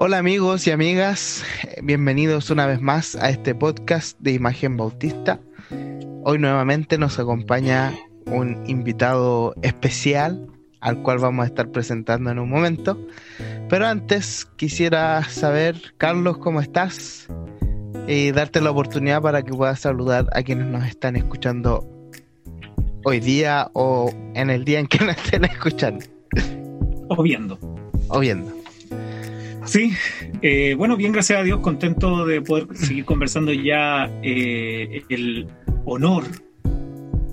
Hola amigos y amigas, bienvenidos una vez más a este podcast de Imagen Bautista. Hoy nuevamente nos acompaña un invitado especial al cual vamos a estar presentando en un momento. Pero antes quisiera saber, Carlos, ¿cómo estás? Y darte la oportunidad para que puedas saludar a quienes nos están escuchando hoy día o en el día en que nos estén escuchando. O viendo. O viendo. Sí, eh, bueno, bien, gracias a Dios, contento de poder seguir conversando ya eh, el honor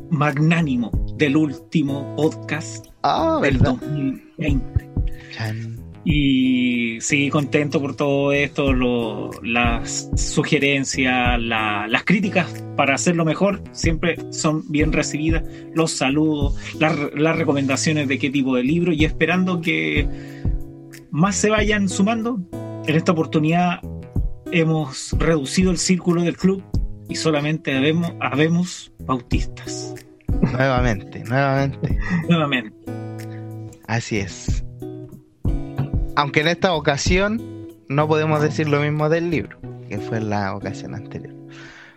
magnánimo del último podcast Ah, del ¿verdad? 2020. Chan. Y sí, contento por todo esto, lo- las sugerencias, la- las críticas para hacerlo mejor siempre son bien recibidas. Los saludos, las, las recomendaciones de qué tipo de libro y esperando que más se vayan sumando. En esta oportunidad hemos reducido el círculo del club y solamente habemos, habemos bautistas. Nuevamente, nuevamente. Nuevamente. Así es. Aunque en esta ocasión no podemos decir lo mismo del libro, que fue la ocasión anterior.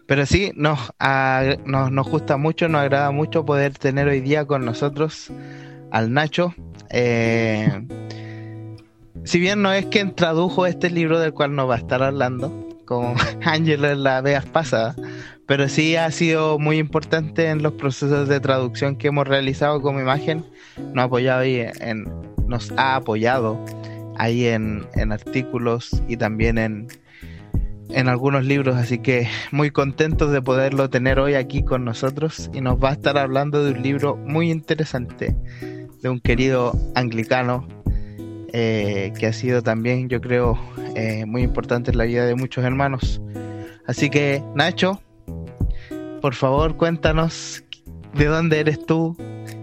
Pero sí, nos, a- nos, nos gusta mucho, nos agrada mucho poder tener hoy día con nosotros al Nacho. Eh, si bien no es quien tradujo este libro del cual nos va a estar hablando, como Ángelo en la vez pasada, pero sí ha sido muy importante en los procesos de traducción que hemos realizado como imagen. Nos ha apoyado ahí en, nos ha apoyado ahí en, en artículos y también en, en algunos libros, así que muy contentos de poderlo tener hoy aquí con nosotros y nos va a estar hablando de un libro muy interesante de un querido anglicano eh, que ha sido también, yo creo, eh, muy importante en la vida de muchos hermanos. Así que, Nacho, por favor, cuéntanos de dónde eres tú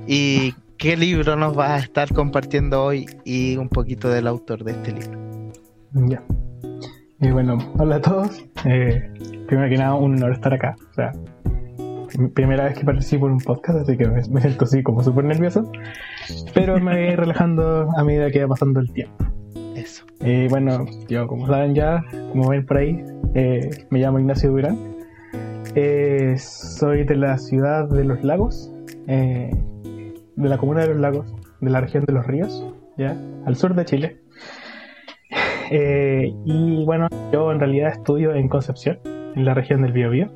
y qué libro nos vas a estar compartiendo hoy y un poquito del autor de este libro. Ya. Y bueno, hola a todos. Eh, primero que nada, un honor estar acá. O sea, primera vez que participo en un podcast, así que me, me siento así como súper nervioso. Pero me voy relajando a medida que va pasando el tiempo. Eso. Eh, bueno, yo como saben ya, como ven por ahí, eh, me llamo Ignacio Durán. Eh, soy de la ciudad de Los Lagos, eh, de la comuna de Los Lagos, de la región de Los Ríos, ya, al sur de Chile. Eh, y bueno, yo en realidad estudio en Concepción, en la región del Biobío.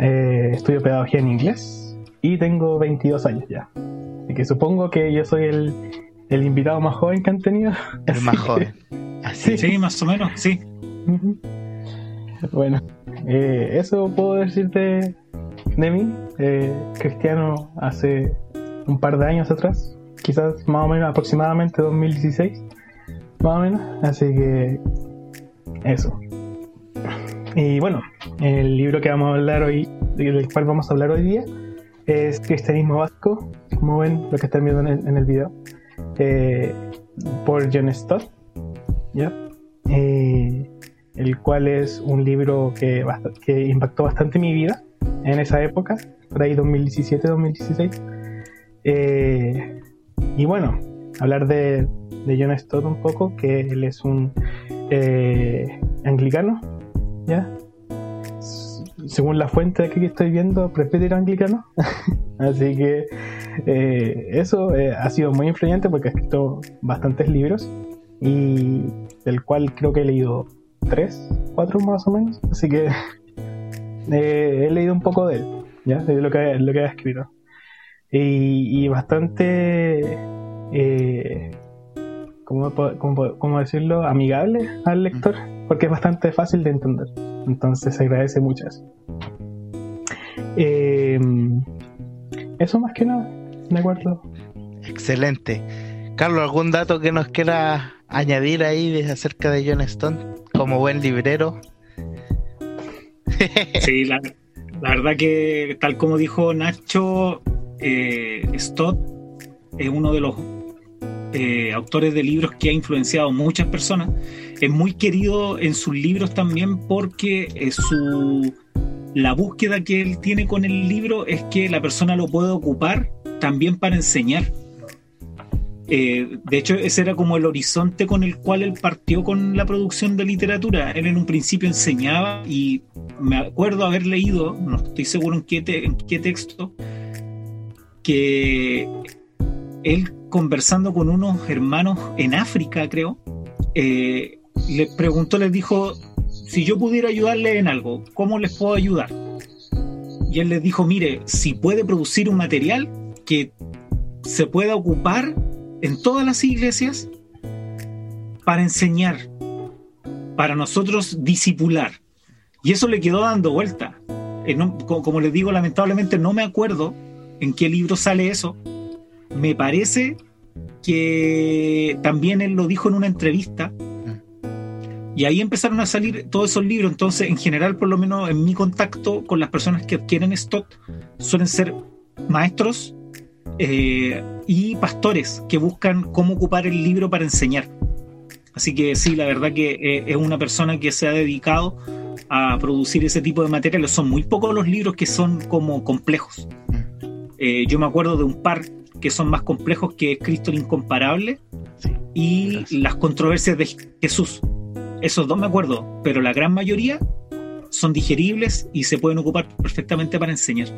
Eh, estudio pedagogía en inglés y tengo 22 años ya. Así que supongo que yo soy el, el invitado más joven que han tenido. El más joven. Así. Sí, más o menos, sí. Bueno, eh, eso puedo decir de, de mí. Eh, cristiano hace un par de años atrás, quizás más o menos aproximadamente 2016, más o menos. Así que eso. Y bueno, el libro que vamos a hablar hoy, del cual vamos a hablar hoy día, es Cristianismo Vasco, como ven lo que están viendo en el, en el video, eh, por John Stott. ¿ya? Eh, el cual es un libro que, que impactó bastante mi vida en esa época, por ahí 2017-2016. Eh, y bueno, hablar de, de John Stott un poco, que él es un anglicano, ¿ya? Según la fuente que estoy viendo, presbítero anglicano. Así que eh, eso eh, ha sido muy influyente porque ha escrito bastantes libros y del cual creo que he leído tres, cuatro más o menos. Así que eh, he leído un poco de él, ¿ya? De lo que, lo que ha escrito. Y, y bastante, ¿cómo, cómo cómo decirlo? Amigable al lector, porque es bastante fácil de entender. Entonces se agradece mucho eso. Eh, eso más que nada, de acuerdo. Excelente. Carlos, ¿algún dato que nos quiera añadir ahí de- acerca de John Stone como buen librero? Sí, la, la verdad que tal como dijo Nacho, eh, Stott es uno de los eh, autores de libros que ha influenciado a muchas personas. Es muy querido en sus libros también porque eh, su, la búsqueda que él tiene con el libro es que la persona lo puede ocupar también para enseñar. Eh, de hecho, ese era como el horizonte con el cual él partió con la producción de literatura. Él en un principio enseñaba y me acuerdo haber leído, no estoy seguro en qué, en qué texto, que él conversando con unos hermanos en África, creo, eh, les preguntó, les dijo, si yo pudiera ayudarle en algo, ¿cómo les puedo ayudar? Y él les dijo, mire, si puede producir un material que se pueda ocupar en todas las iglesias para enseñar, para nosotros disipular. Y eso le quedó dando vuelta. Como les digo, lamentablemente no me acuerdo en qué libro sale eso. Me parece que también él lo dijo en una entrevista. Y ahí empezaron a salir todos esos libros. Entonces, en general, por lo menos en mi contacto con las personas que adquieren stock, suelen ser maestros eh, y pastores que buscan cómo ocupar el libro para enseñar. Así que sí, la verdad que eh, es una persona que se ha dedicado a producir ese tipo de materiales. Son muy pocos los libros que son como complejos. Eh, yo me acuerdo de un par que son más complejos que Cristo el Incomparable y las controversias de Jesús. Esos dos me acuerdo, pero la gran mayoría son digeribles y se pueden ocupar perfectamente para enseñar.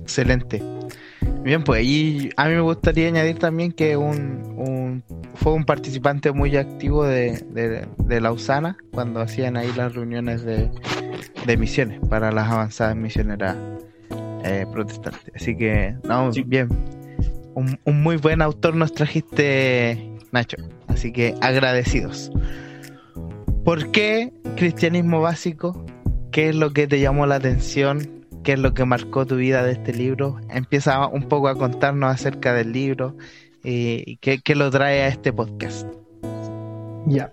Excelente. Bien, pues ahí a mí me gustaría añadir también que un, fue un participante muy activo de, de, la USANA cuando hacían ahí las reuniones de, misiones para las avanzadas misioneras eh, protestantes. Así que, no, bien. Un, un muy buen autor nos trajiste, Nacho. Así que agradecidos. ¿Por qué cristianismo básico? ¿Qué es lo que te llamó la atención? qué es lo que marcó tu vida de este libro. Empieza un poco a contarnos acerca del libro y qué, lo trae a este podcast. Ya.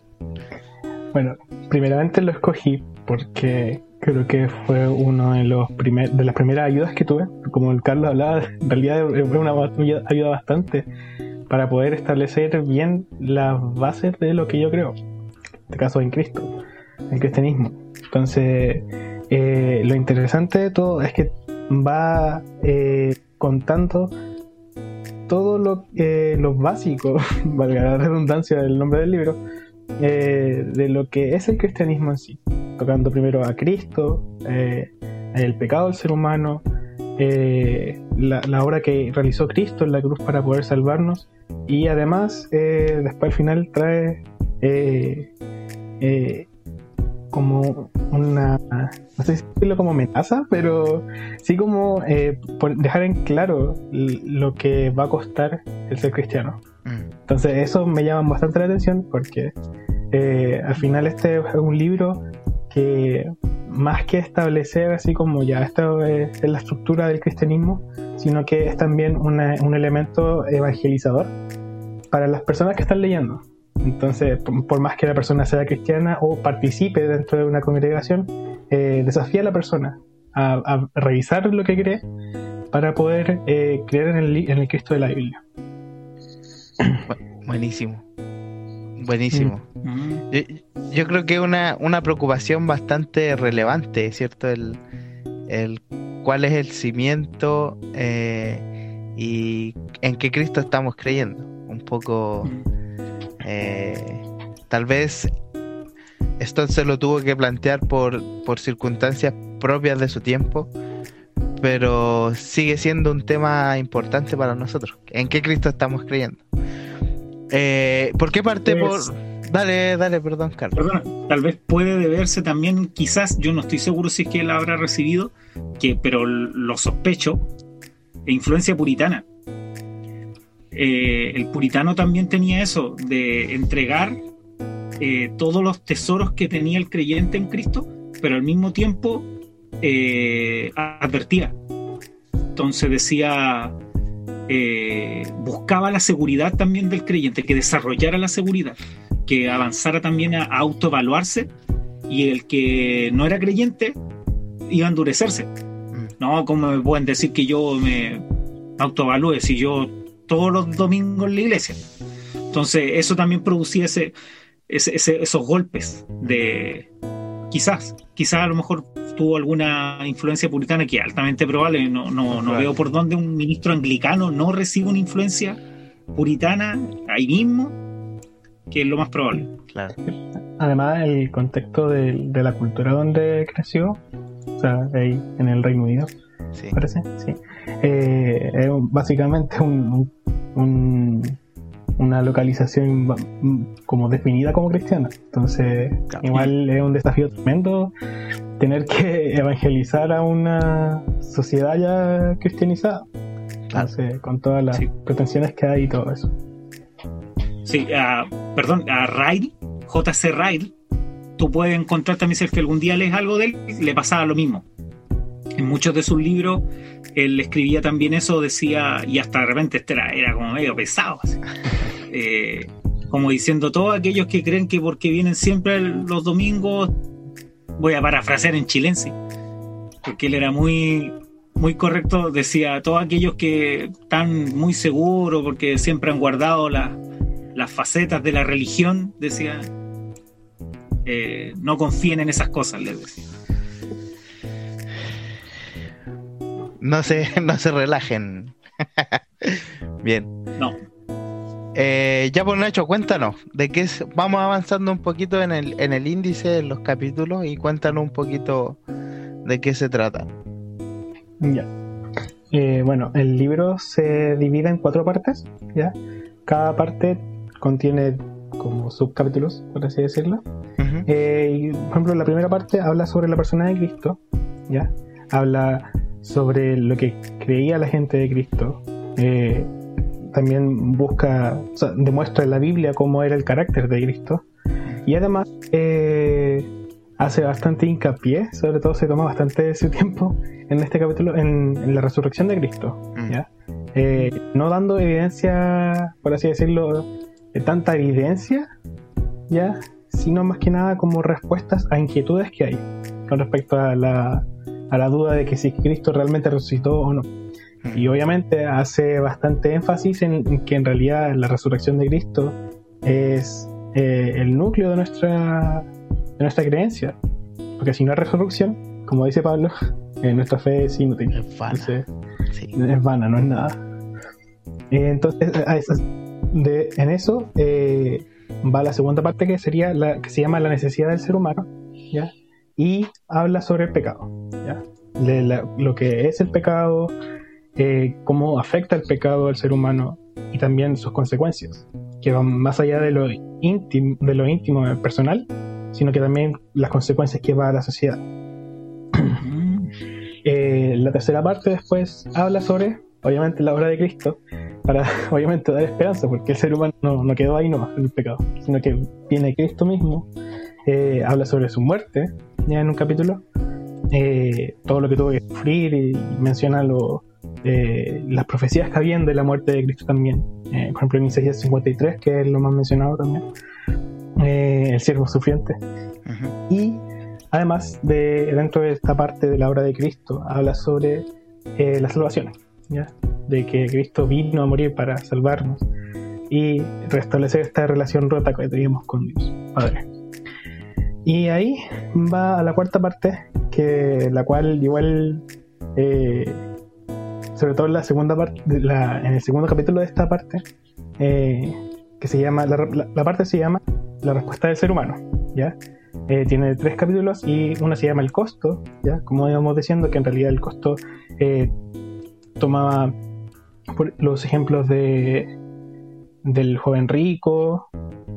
Bueno, primeramente lo escogí porque creo que fue uno de los primer, de las primeras ayudas que tuve. Como el Carlos hablaba, en realidad fue una ayuda bastante para poder establecer bien las bases de lo que yo creo. Este caso en Cristo, en cristianismo. Entonces, eh, lo interesante de todo es que va eh, contando todo lo, eh, básico, valga la redundancia del nombre del libro, de lo que es el cristianismo en sí, tocando primero a Cristo, el pecado del ser humano, la, obra que realizó Cristo en la cruz para poder salvarnos y además después al final trae como una, no sé si decirlo como amenaza, pero sí como eh, dejar en claro lo que va a costar el ser cristiano. Mm. Entonces eso me llama bastante la atención porque eh, al final este es un libro que más que establecer así como ya esto es, la estructura del cristianismo, sino que es también un elemento evangelizador para las personas que están leyendo. Entonces, por más que la persona sea cristiana o participe dentro de una congregación, eh, desafía a la persona a, revisar lo que cree para poder eh, creer en el, en el Cristo de la Biblia. Buenísimo. Buenísimo. Mm. Yo, creo que es una, una preocupación bastante relevante, ¿cierto? El, el cuál es el cimiento eh, y en qué Cristo estamos creyendo. Un poco mm. Eh, tal vez esto se lo tuvo que plantear por, por circunstancias propias de su tiempo, pero sigue siendo un tema importante para nosotros. ¿En qué Cristo estamos creyendo? Eh, ¿Por qué parte pues, por...? Dale, dale, perdón, Carlos. tal vez puede deberse también, quizás, yo no estoy seguro si es que él habrá recibido, que, pero lo sospecho, de influencia puritana. Eh, el puritano también tenía eso, de entregar eh, todos los tesoros que tenía el creyente en Cristo, pero al mismo tiempo eh, advertía. Entonces decía, buscaba la seguridad también del creyente, que desarrollara la seguridad, que avanzara también a, autoevaluarse y el que no era creyente iba a endurecerse. Mm. No, como me pueden decir que yo me autoevalúe si yo todos los domingos en la iglesia. Entonces, eso también producía ese, esos golpes de quizás, quizás a lo mejor tuvo alguna influencia puritana que es altamente probable. No, no, no veo por dónde un ministro anglicano no recibe una influencia puritana ahí mismo, que es lo más probable. Claro. Además, el contexto de, de la cultura donde creció, o sea, ahí en el Reino Unido, Sí. parece, sí. Eh, es básicamente un, un- una localización como definida como cristiana. Entonces, Claro. igual es un desafío tremendo tener que evangelizar a una sociedad ya cristianizada. Entonces, con todas las Sí. pretensiones que hay y todo eso. Sí, a- perdón, a Ryle, JC Ryle, tú puedes encontrar también si es que algún día lees algo de él, le pasaba lo mismo. En muchos de sus libros, él escribía también eso, decía, y hasta de repente este era, era como medio pesado, así. Eh, como diciendo, todos aquellos que creen que porque vienen siempre los domingos, voy a parafrasear en chilense, porque él era muy, muy correcto, decía, todos aquellos que están muy seguros porque siempre han guardado la- las facetas de la religión, decía, eh, no confíen en esas cosas, les decía. No se, no se relajen. Bien. No, Eh, ya por Nacho, cuéntanos, de qué es, vamos avanzando un poquito en el, en el índice de los capítulos y cuéntanos un poquito de qué se trata. Ya. Eh, bueno, el libro se divide en cuatro partes, ¿ya? Cada parte contiene como subcapítulos, por así decirlo. Eh, y, por ejemplo, la primera parte habla sobre la persona de Cristo, ¿ya? Habla sobre lo que creía la gente de Cristo. Eh, también busca, o sea, demuestra en la Biblia cómo era el carácter de Cristo. Y además eh, hace bastante hincapié, sobre todo se toma bastante de su tiempo en este capítulo, en, en la resurrección de Cristo, Mm. ¿ya? Eh, no dando evidencia, por así decirlo, de tanta evidencia, ¿ya? Sino más que nada como respuestas a inquietudes que hay con respecto a la, a la duda de que si Cristo realmente resucitó o no. Y obviamente hace bastante énfasis en, que en realidad la resurrección de Cristo es eh, el núcleo de nuestra, de nuestra creencia. Porque si no hay resurrección, como dice Pablo, eh, nuestra fe es inútil. Es vana. Entonces, Sí. es vana, no es nada. Eh, entonces, de, en eso eh, va la segunda parte que sería la que se llama la necesidad del ser humano, ¿ya? Y habla sobre el pecado. De la- lo que es el pecado, eh, cómo afecta el pecado al ser humano y también sus consecuencias, que van más allá de lo íntimo, de lo íntimo personal, sino que también las consecuencias que va a la sociedad. Eh, la tercera parte después habla sobre, obviamente, la obra de Cristo, para obviamente dar esperanza, porque el ser humano no, no quedó ahí nomás en el pecado, sino que viene Cristo mismo, eh, habla sobre su muerte, ya en un capítulo, eh, todo lo que tuvo que sufrir y menciona lo, eh, las profecías que habían de la muerte de Cristo también, Eh, por ejemplo en Isaías 53, que es lo más mencionado también, eh, el siervo sufriente. Ujú. Y además, de, dentro de esta parte de la obra de Cristo, habla sobre eh, la salvación, ¿ya? de que Cristo vino a morir para salvarnos y restablecer esta relación rota que teníamos con Dios, Padre. Y ahí va a la cuarta parte, que la cual igual, eh, sobre todo en la segunda parte, en el segundo capítulo de esta parte, eh, que se llama, la, parte se llama La respuesta del ser humano, ¿ya? Eh, tiene tres capítulos y uno se llama El costo, ¿ya? Como íbamos diciendo, que en realidad el costo tomaba los ejemplos de del joven rico,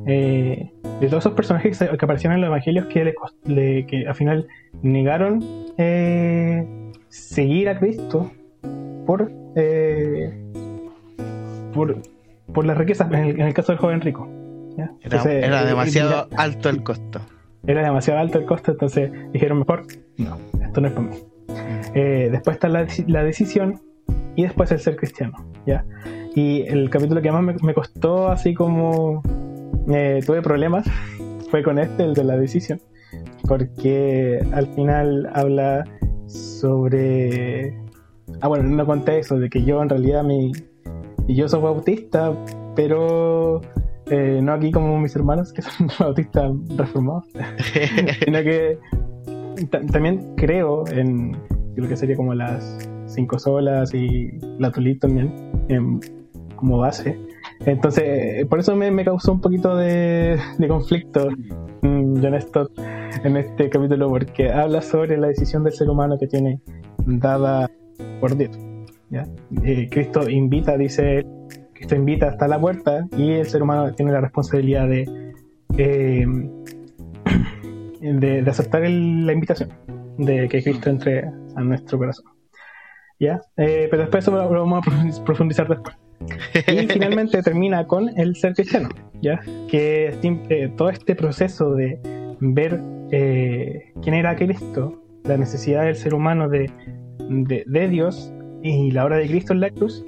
eh, de todos esos personajes que, que aparecieron en los evangelios que, le cos- le- que al final negaron eh, seguir a Cristo por, eh, por, por las riquezas, en el, en el caso del joven rico. ¿ya? Era, Entonces, era eh, demasiado alto el costo. era demasiado alto el costo, entonces dijeron mejor, no, esto no es para mí. Eh, después está la, deci- la decisión y después el ser cristiano, ¿ya? Y el capítulo que más me, me costó, así como eh, tuve problemas, fue con este, el de la decisión, porque al final habla sobre... Ah, bueno, no conté eso, de que yo en realidad mi... y Yo soy bautista, pero eh, no aquí como mis hermanos, que son bautistas reformados, sino que ta- también creo en lo que sería como las cinco solas y la tulit también como base Entonces, por eso me, causó un poquito de, conflicto mm, John Stott en este capítulo, porque habla sobre la decisión del ser humano que tiene dada por Dios. Eh, Cristo invita, dice, Cristo invita hasta la puerta y el ser humano tiene la responsabilidad de, eh, de, de aceptar el- la invitación de que Cristo entre a nuestro corazón. ¿Ya? Eh, pero después eso lo, lo vamos a profundiz- profundizar después. Y finalmente termina con el ser cristiano, ¿ya? Que eh, todo este proceso de ver eh, quién era Cristo, la necesidad del ser humano de, de, de Dios y la obra de Cristo en la cruz,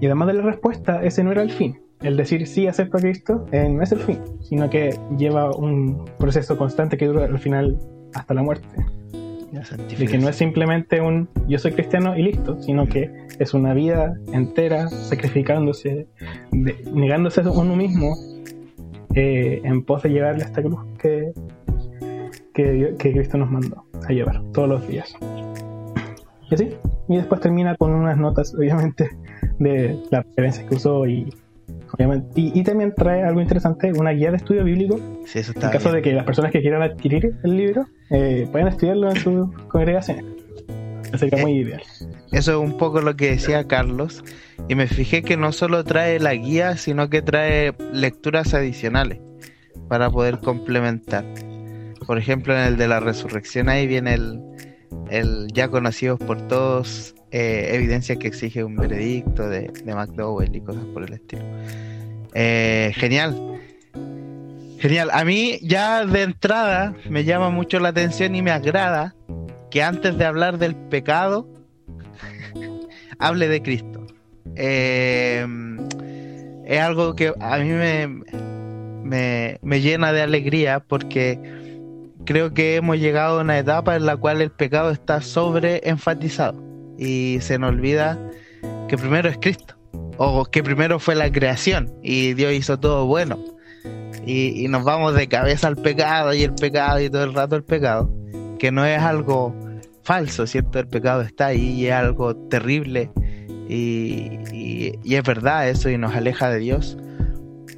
y además de la respuesta, ese no era el fin. El decir sí acepto a Cristo eh, no es el fin, sino que lleva un proceso constante que dura al final hasta la muerte. De que no es simplemente un yo soy cristiano y listo, sino que es una vida entera sacrificándose, negándose a uno mismo eh, en pos de llevarle esta cruz que, que, Cristo nos mandó a llevar todos los días. Y así, y después termina con unas notas, obviamente, de las referencias que usó y, obviamente, y, y también trae algo interesante, una guía de estudio bíblico Sí, eso en está caso bien. de que las personas que quieran adquirir el libro eh, puedan estudiarlo en sus congregaciones. Sería muy ideal. Eso es un poco lo que decía Carlos. Y me fijé que no solo trae la guía, sino que trae lecturas adicionales para poder complementar. Por ejemplo, en el de la resurrección, ahí viene el, el ya conocidos por todos, eh, evidencia que exige un veredicto de, de McDowell y cosas por el estilo. Eh, genial. Genial. A mí ya de entrada me llama mucho la atención y me agrada que antes de hablar del pecado, hable de Cristo. Eh, es algo que a mí me, me, me llena de alegría porque creo que hemos llegado a una etapa en la cual el pecado está sobre enfatizado y se nos olvida que primero es Cristo o que primero fue la creación y Dios hizo todo bueno y, y nos vamos de cabeza al pecado y el pecado y todo el rato el pecado que no es algo falso, ¿cierto? El pecado está ahí y es algo terrible y, y- y es verdad eso y nos aleja de Dios.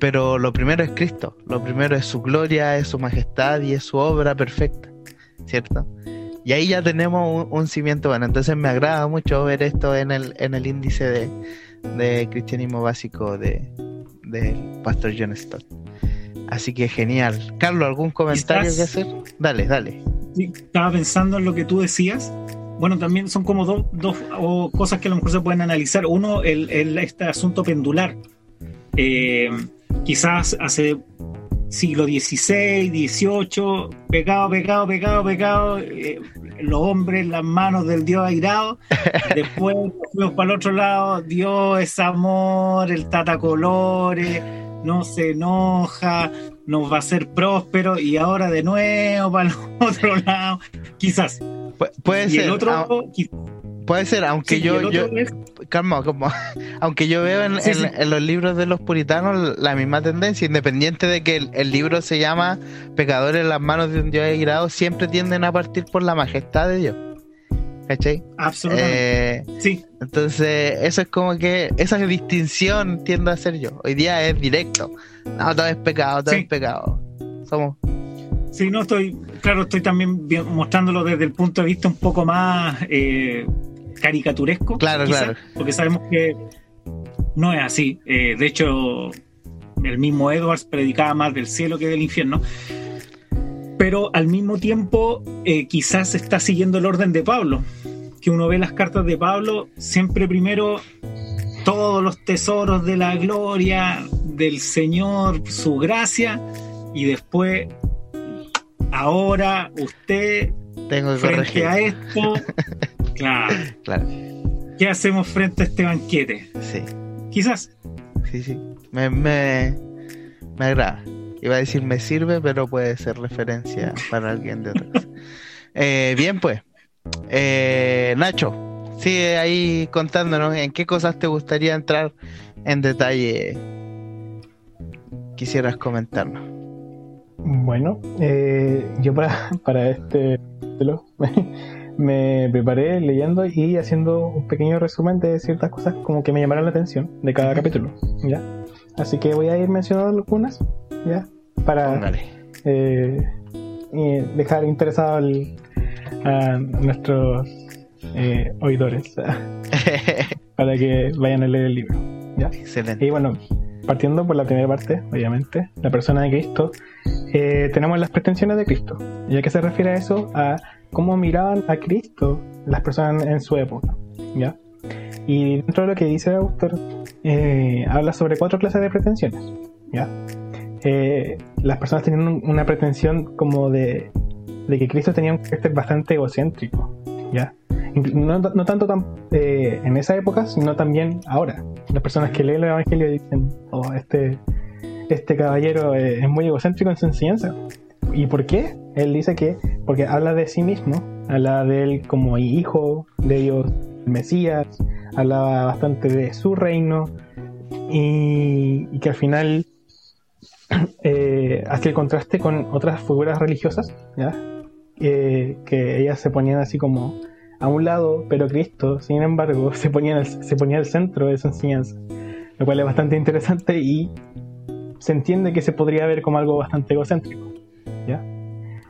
Pero lo primero es Cristo, lo primero es su gloria, es su majestad y es su obra perfecta, ¿cierto? Y ahí ya tenemos un, un cimiento bueno. Entonces me agrada mucho ver esto en el, en el índice de, de cristianismo básico de, del pastor John Stott. Así que genial. Carlos, ¿algún comentario Quizás- que hacer? Dale, dale. Sí, estaba pensando en lo que tú decías. Bueno, también son como dos, dos o cosas que a lo mejor se pueden analizar. Uno, el, el- este asunto pendular. Eh, quizás hace siglo XVI, XVIII, pecado, pecado, pecado, pecado, eh, los hombres, las manos del Dios airado. Después fuimos para el otro lado, Dios es amor, el tata colores, no se enoja, nos va a hacer próspero y ahora de nuevo para el otro lado. Quizás. Pu- puede y ser, el otro, au- qui- puede ser, aunque sí, yo, yo, es- calma, calma. aunque yo veo en, Sí, en- sí. en los libros de los puritanos la misma tendencia, independiente de que el, el libro se llama Pecadores en las manos de un Dios airado, siempre tienden a partir por la majestad de Dios. ¿Cachai? absolutamente. Eh, sí, entonces, eso es como que esa distinción tiendo a hacer yo. Hoy día es directo. No, todo es pecado, todo es pecado. Somos. sí, no estoy, claro, estoy también mostrándolo desde el punto de vista un poco más eh, caricaturesco. Claro, quizá, claro. Porque sabemos que no es así. Eh, de hecho, el mismo Edwards predicaba más del cielo que del infierno. Pero al mismo tiempo, eh, quizás está siguiendo el orden de Pablo. Que uno ve las cartas de Pablo, siempre primero todos los tesoros de la gloria del Señor, su gracia, y después, ahora usted, Tengo que frente corregir. a esto, claro, Claro, ¿qué hacemos frente a este banquete? sí. Quizás, Sí, sí. Me, me, me agrada. Iba a decir me sirve, pero puede ser referencia para alguien de otra cosa. Eh, bien, pues. Eh, Nacho, sigue ahí contándonos en qué cosas te gustaría entrar en detalle. Quisieras comentarnos. Bueno, eh, yo para, para este capítulo me preparé leyendo y haciendo un pequeño resumen de ciertas cosas como que me llamaron la atención de cada capítulo. ¿ya? así que voy a ir mencionando algunas, ¿ya? Para eh, y dejar interesado al- a nuestros eh, oidores para que vayan a leer el libro, ¿ya? Excelente. Y bueno, partiendo por la primera parte, obviamente, la persona de Cristo, eh, tenemos las pretensiones de Cristo. ¿Y a qué se refiere a eso? A cómo miraban a Cristo las personas en su época. ¿ya? Y dentro de lo que dice el autor, eh, habla sobre cuatro clases de pretensiones. ¿ya? Eh, las personas tenían un- una pretensión como de, que Cristo tenía un carácter bastante egocéntrico. ¿ya? No, tanto tan, eh, en esa época, sino también ahora. Las personas que leen el Evangelio dicen, oh, este, este caballero es muy egocéntrico en su enseñanza. ¿Y por qué? Él dice que porque habla de sí mismo, habla de él como hijo de Dios, el Mesías, hablaba bastante de su reino y, que al final eh, hace el contraste con otras figuras religiosas, ¿ya? Eh, que ellas se ponían así como a un lado, pero Cristo, sin embargo, se ponía, el, se ponía al centro de su enseñanza, lo cual es bastante interesante y se entiende que se podría ver como algo bastante egocéntrico.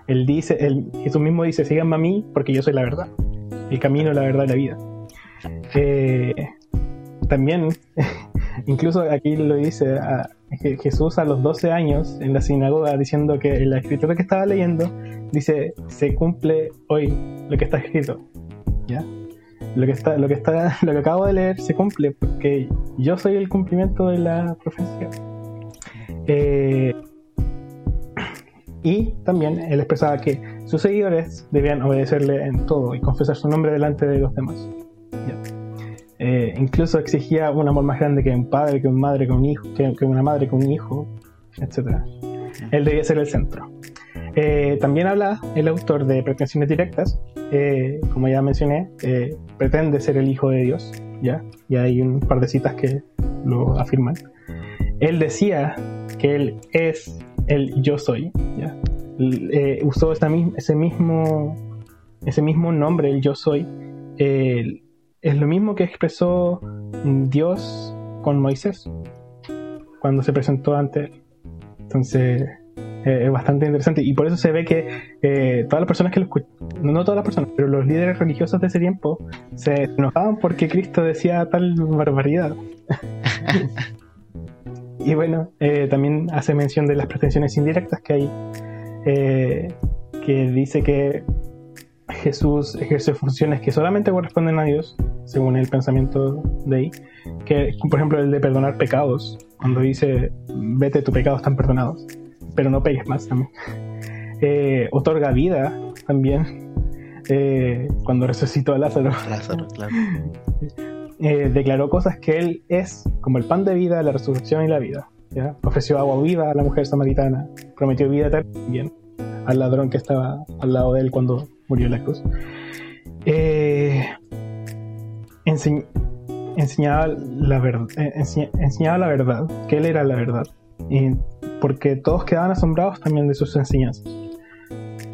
Él dice, Jesús mismo dice, síganme a mí porque yo soy la verdad, el camino, la verdad y la vida. Eh, también, incluso aquí lo dice Jesús a los 12 años en la sinagoga diciendo que la escritura que estaba leyendo dice, se cumple hoy lo que está escrito. ¿ya? Lo que está, lo que está, lo que acabo de leer se cumple porque yo soy el cumplimiento de la profecía. Eh, y también él expresaba que sus seguidores debían obedecerle en todo y confesar su nombre delante de los demás. Eh, incluso exigía un amor más grande que un padre, que un madre, que un hijo, que, que una madre, que un hijo, etc. Él debía ser el centro. Eh, también habla el autor de pretensiones directas, eh, como ya mencioné, eh, pretende ser el hijo de Dios, ¿ya? Y hay un par de citas que lo afirman. Él decía que él es el yo soy, ¿ya? Eh, usó esa ese, mismo, ese mismo nombre, el yo soy, eh, es lo mismo que expresó Dios con Moisés cuando se presentó ante él. Entonces, eh, es bastante interesante y por eso se ve que eh, todas las personas que lo escuchan, no todas las personas, pero los líderes religiosos de ese tiempo se enojaban porque Cristo decía tal barbaridad. y bueno, eh, también hace mención de las pretensiones indirectas que hay, eh, que dice que Jesús ejerce funciones que solamente corresponden a Dios, según el pensamiento de ahí, que por ejemplo el de perdonar pecados, cuando dice vete, tus pecados están perdonados, pero no pegues más también. Eh, otorga vida también, eh, cuando resucitó a Lázaro. Lázaro, claro. Eh, declaró cosas que él es, como el pan de vida, la resurrección y la vida. ¿ya? Ofreció agua viva a la mujer samaritana, prometió vida también al ladrón que estaba al lado de él cuando murió en la cruz. Eh, ense- enseñaba, la verdad, enseñaba la verdad, que él era la verdad, y porque todos quedaban asombrados también de sus enseñanzas.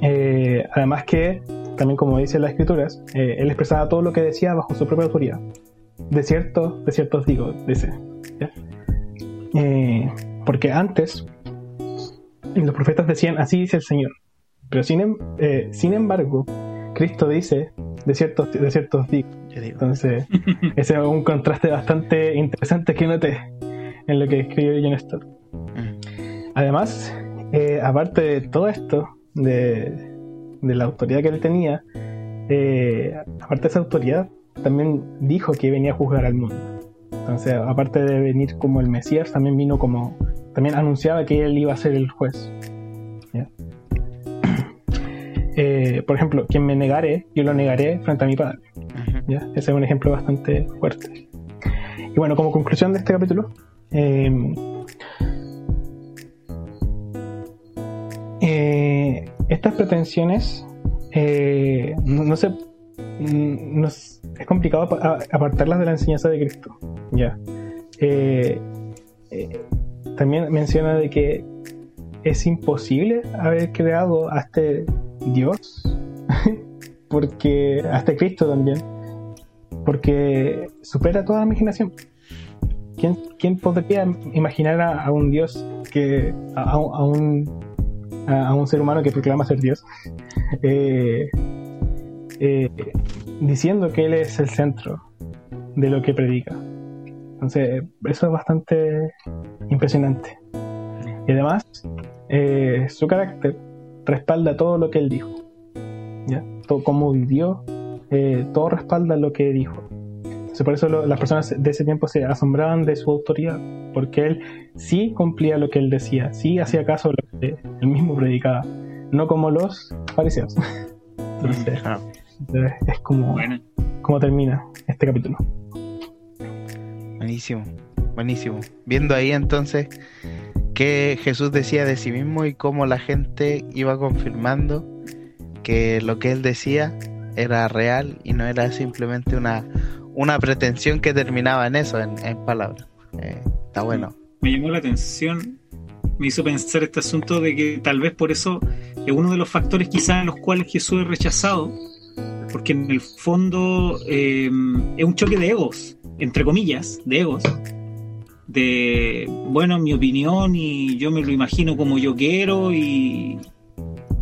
Eh, además que, también como dice las escrituras, eh, él expresaba todo lo que decía bajo su propia autoridad. De cierto, de cierto os digo, dice. Eh, porque antes los profetas decían, así dice el Señor. Pero sin, em- eh, sin embargo, Cristo dice, de cierto, de digo. Entonces, ese es un contraste bastante interesante que noté en lo que escribió John Stott. Mm. Además, eh, aparte de todo esto, de, de la autoridad que él tenía, eh, aparte de esa autoridad, también dijo que venía a juzgar al mundo. Entonces, aparte de venir como el Mesías, también vino como, también anunciaba que él iba a ser el juez. ¿Ya? Eh, por ejemplo, quien me negare, yo lo negaré frente a mi Padre. Ese es un ejemplo bastante fuerte. Y bueno, como conclusión de este capítulo, eh, eh, estas pretensiones eh, no, no se mm, no es, complicado apartarlas de la enseñanza de Cristo. Ya. Eh, eh, también menciona de que es imposible haber creado a este Dios, porque a este Cristo también, porque supera toda imaginación. ¿quién, quién podría imaginar a, un Dios que. a, a un. a, un ser humano que proclama ser Dios? Eh, eh, diciendo que Él es el centro de lo que predica. Entonces, eso es bastante impresionante. Y además, eh, su carácter respalda todo lo que él dijo. ¿ya? Todo cómo vivió, eh, todo respalda lo que dijo. Entonces, por eso las personas de ese tiempo se asombraban de su autoridad, porque él sí cumplía lo que él decía, sí hacía caso a lo que él mismo predicaba, no como los fariseos. Entonces, es como, como termina este capítulo. Buenísimo, buenísimo. Viendo ahí entonces que Jesús decía de sí mismo y cómo la gente iba confirmando que lo que él decía era real y no era simplemente una, una pretensión que terminaba en eso, en, palabras. Eh, está bueno. Me llamó la atención, me hizo pensar este asunto de que tal vez por eso es uno de los factores quizás en los cuales Jesús es rechazado, porque en el fondo eh, es un choque de egos, entre comillas, de egos, de, bueno, mi opinión y yo me lo imagino como yo quiero y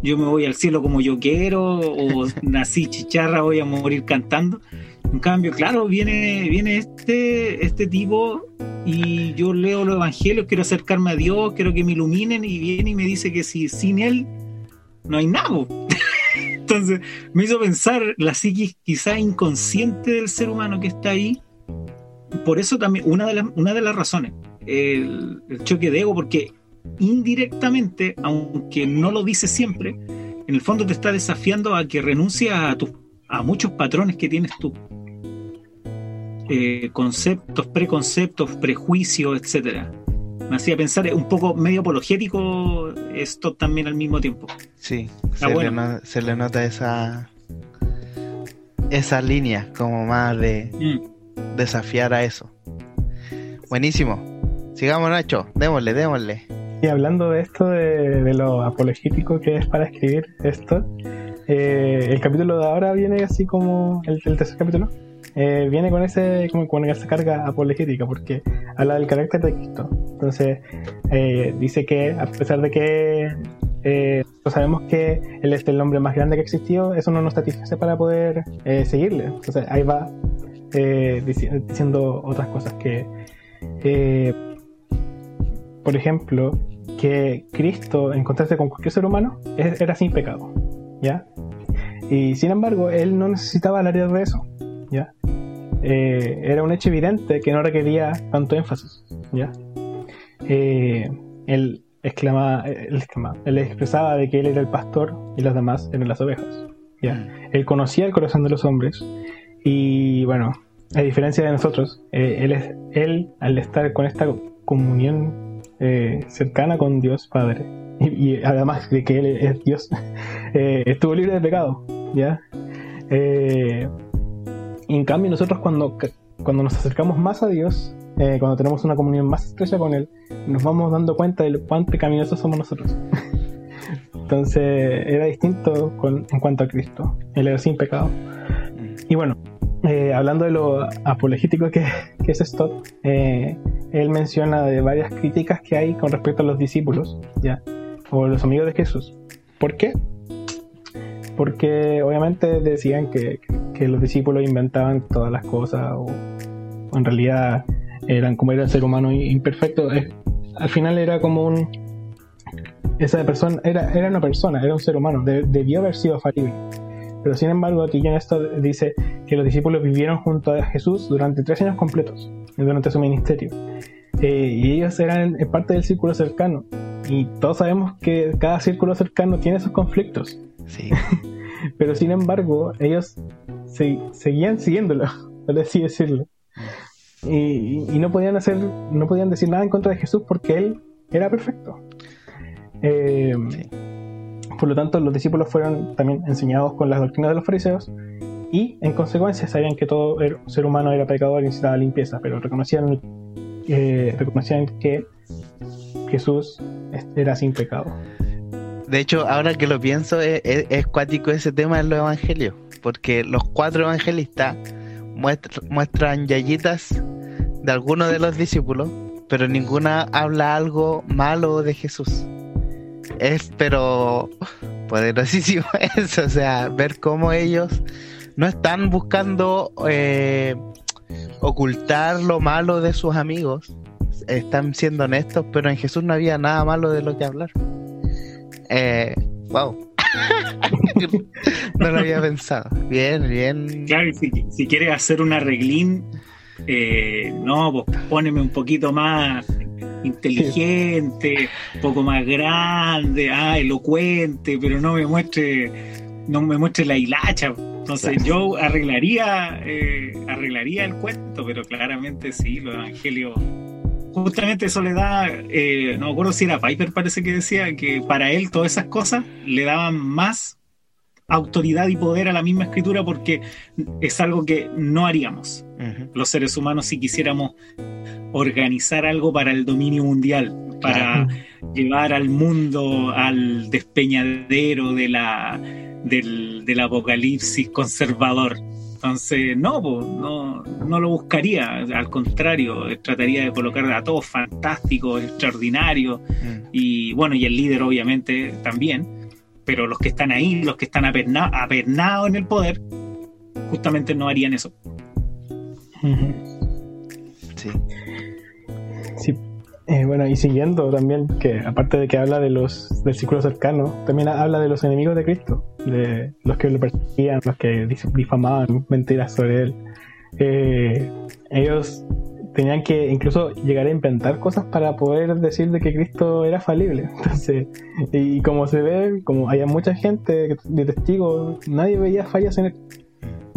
yo me voy al cielo como yo quiero o nací chicharra, voy a morir cantando. En cambio, claro, viene, viene este, este tipo y yo leo los evangelios, quiero acercarme a Dios, quiero que me iluminen y viene y me dice que si sin Él no hay nada. Entonces me hizo pensar la psiquis quizá inconsciente del ser humano que está ahí por eso también, una de, las, razones, el, choque de ego, porque indirectamente, aunque no lo dice siempre, en el fondo te está desafiando a que renuncies a, a muchos patrones que tienes tú. Eh, conceptos, preconceptos, prejuicios, etcétera. Me hacía pensar, un poco medio apologético esto también al mismo tiempo. Sí, se, le, nota esa esa línea como más de mm desafiar a eso. Buenísimo. Sigamos, Nacho. Démosle, démosle. Y hablando de esto, de, lo apologético que es para escribir esto, eh, el capítulo de ahora viene así como el, tercer capítulo. Eh, viene con ese como con esa carga apologética porque habla del carácter de Cristo. Entonces eh, dice que a pesar de que sabemos que él es el hombre más grande que existió, eso no nos satisface para poder seguirle. Entonces ahí va eh, diciendo otras cosas que, eh, por ejemplo, que Cristo encontrarse con cualquier ser humano era sin pecado, ¿ya? Y sin embargo, él no necesitaba hablar de eso, ¿ya? Eh, era un hecho evidente que no requería tanto énfasis, ¿ya? él exclamaba, él exclamaba, él expresaba de que él era el pastor y los demás eran las ovejas, ¿ya? Mm. Él conocía el corazón de los hombres y bueno, a diferencia de nosotros, eh, él, es, él, al estar con esta comunión eh, cercana con Dios Padre, y, además de que Él es Dios, eh, estuvo libre de pecado, ¿ya? Y en cambio nosotros cuando, cuando nos acercamos más a Dios, cuando tenemos una comunión más estrecha con Él, nos vamos dando cuenta de cuán pecaminosos somos nosotros. Entonces era distinto en cuanto a Cristo, Él era sin pecado. Y bueno, eh, hablando de lo apologético que, es esto, eh, él menciona de varias críticas que hay con respecto a los discípulos, ¿ya? O los amigos de Jesús. ¿Por qué? Porque obviamente decían que, los discípulos inventaban todas las cosas o, en realidad eran como era el ser humano imperfecto. al final era como un... Esa persona era, era una persona, era un ser humano, debió haber sido falible pero sin embargo, aquí en esto dice que los discípulos vivieron junto a Jesús durante tres años completos, durante su ministerio. Eh, y ellos eran parte del círculo cercano. Y todos sabemos que cada círculo cercano tiene sus conflictos. Sí. pero sin embargo, ellos seguían siguiéndolo, por así decirlo. Y, y, no podían hacer, no podían decir nada en contra de Jesús porque él era perfecto. Eh, sí. Por lo tanto, los discípulos fueron también enseñados con las doctrinas de los fariseos y, en consecuencia, sabían que todo ser humano era pecador y necesitaba limpieza, pero reconocían, eh, reconocían que Jesús era sin pecado. De hecho, ahora que lo pienso, es, es, cuático ese tema en los evangelios, porque los cuatro evangelistas muestran yayitas de alguno de los discípulos, pero ninguna habla algo malo de Jesús. Es pero poderosísimo eso, o sea, ver cómo ellos no están buscando eh, ocultar lo malo de sus amigos, están siendo honestos, pero en Jesús no había nada malo de lo que hablar. Eh, wow. no lo había pensado. Bien, bien. Claro, si, si quieres hacer un arreglín, eh, no, pues póneme un poquito más inteligente, un poco más grande, ah, elocuente, pero no me muestre, no me muestre la hilacha. Entonces yo arreglaría, eh, arreglaría el cuento, pero claramente sí, los evangelios justamente eso le da, eh, no me acuerdo si era Piper, parece que decía que para él todas esas cosas le daban más autoridad y poder a la misma escritura porque es algo que no haríamos los seres humanos si quisiéramos organizar algo para el dominio mundial, para llevar al mundo al despeñadero de la, del, del apocalipsis conservador. Entonces, no, no, no lo buscaría, al contrario, trataría de colocar a todos fantásticos, extraordinarios, mm. y bueno, y el líder obviamente también, pero los que están ahí, los que están apernados en el poder, justamente no harían eso. Sí. Sí. Eh, bueno, y siguiendo también, que aparte de que habla de los del círculo cercano, también habla de los enemigos de Cristo, de los que lo perseguían, los que difamaban mentiras sobre él. Eh, ellos tenían que incluso llegar a inventar cosas para poder decir de que Cristo era falible. Entonces, y como se ve, como había mucha gente de testigos, nadie veía fallas en él.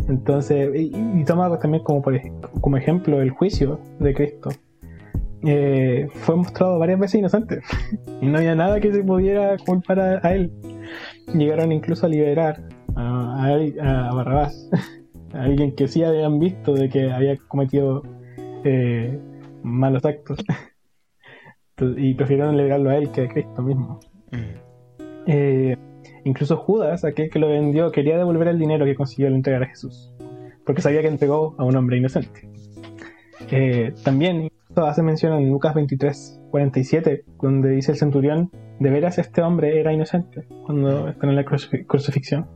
Entonces, y, toma también como, por, como ejemplo el juicio de Cristo eh, fue mostrado varias veces inocente y no había nada que se pudiera culpar a, él. Llegaron incluso a liberar a, a, Barrabás, a alguien que sí habían visto de que había cometido eh, malos actos y prefirieron liberarlo a él que a Cristo mismo. Mm. Eh, incluso Judas, aquel que lo vendió, quería devolver el dinero que consiguió al entregar a Jesús, porque sabía que entregó a un hombre inocente. también hace mención en Lucas 23, 47, donde dice el centurión, de veras este hombre era inocente cuando está en la crucifixión.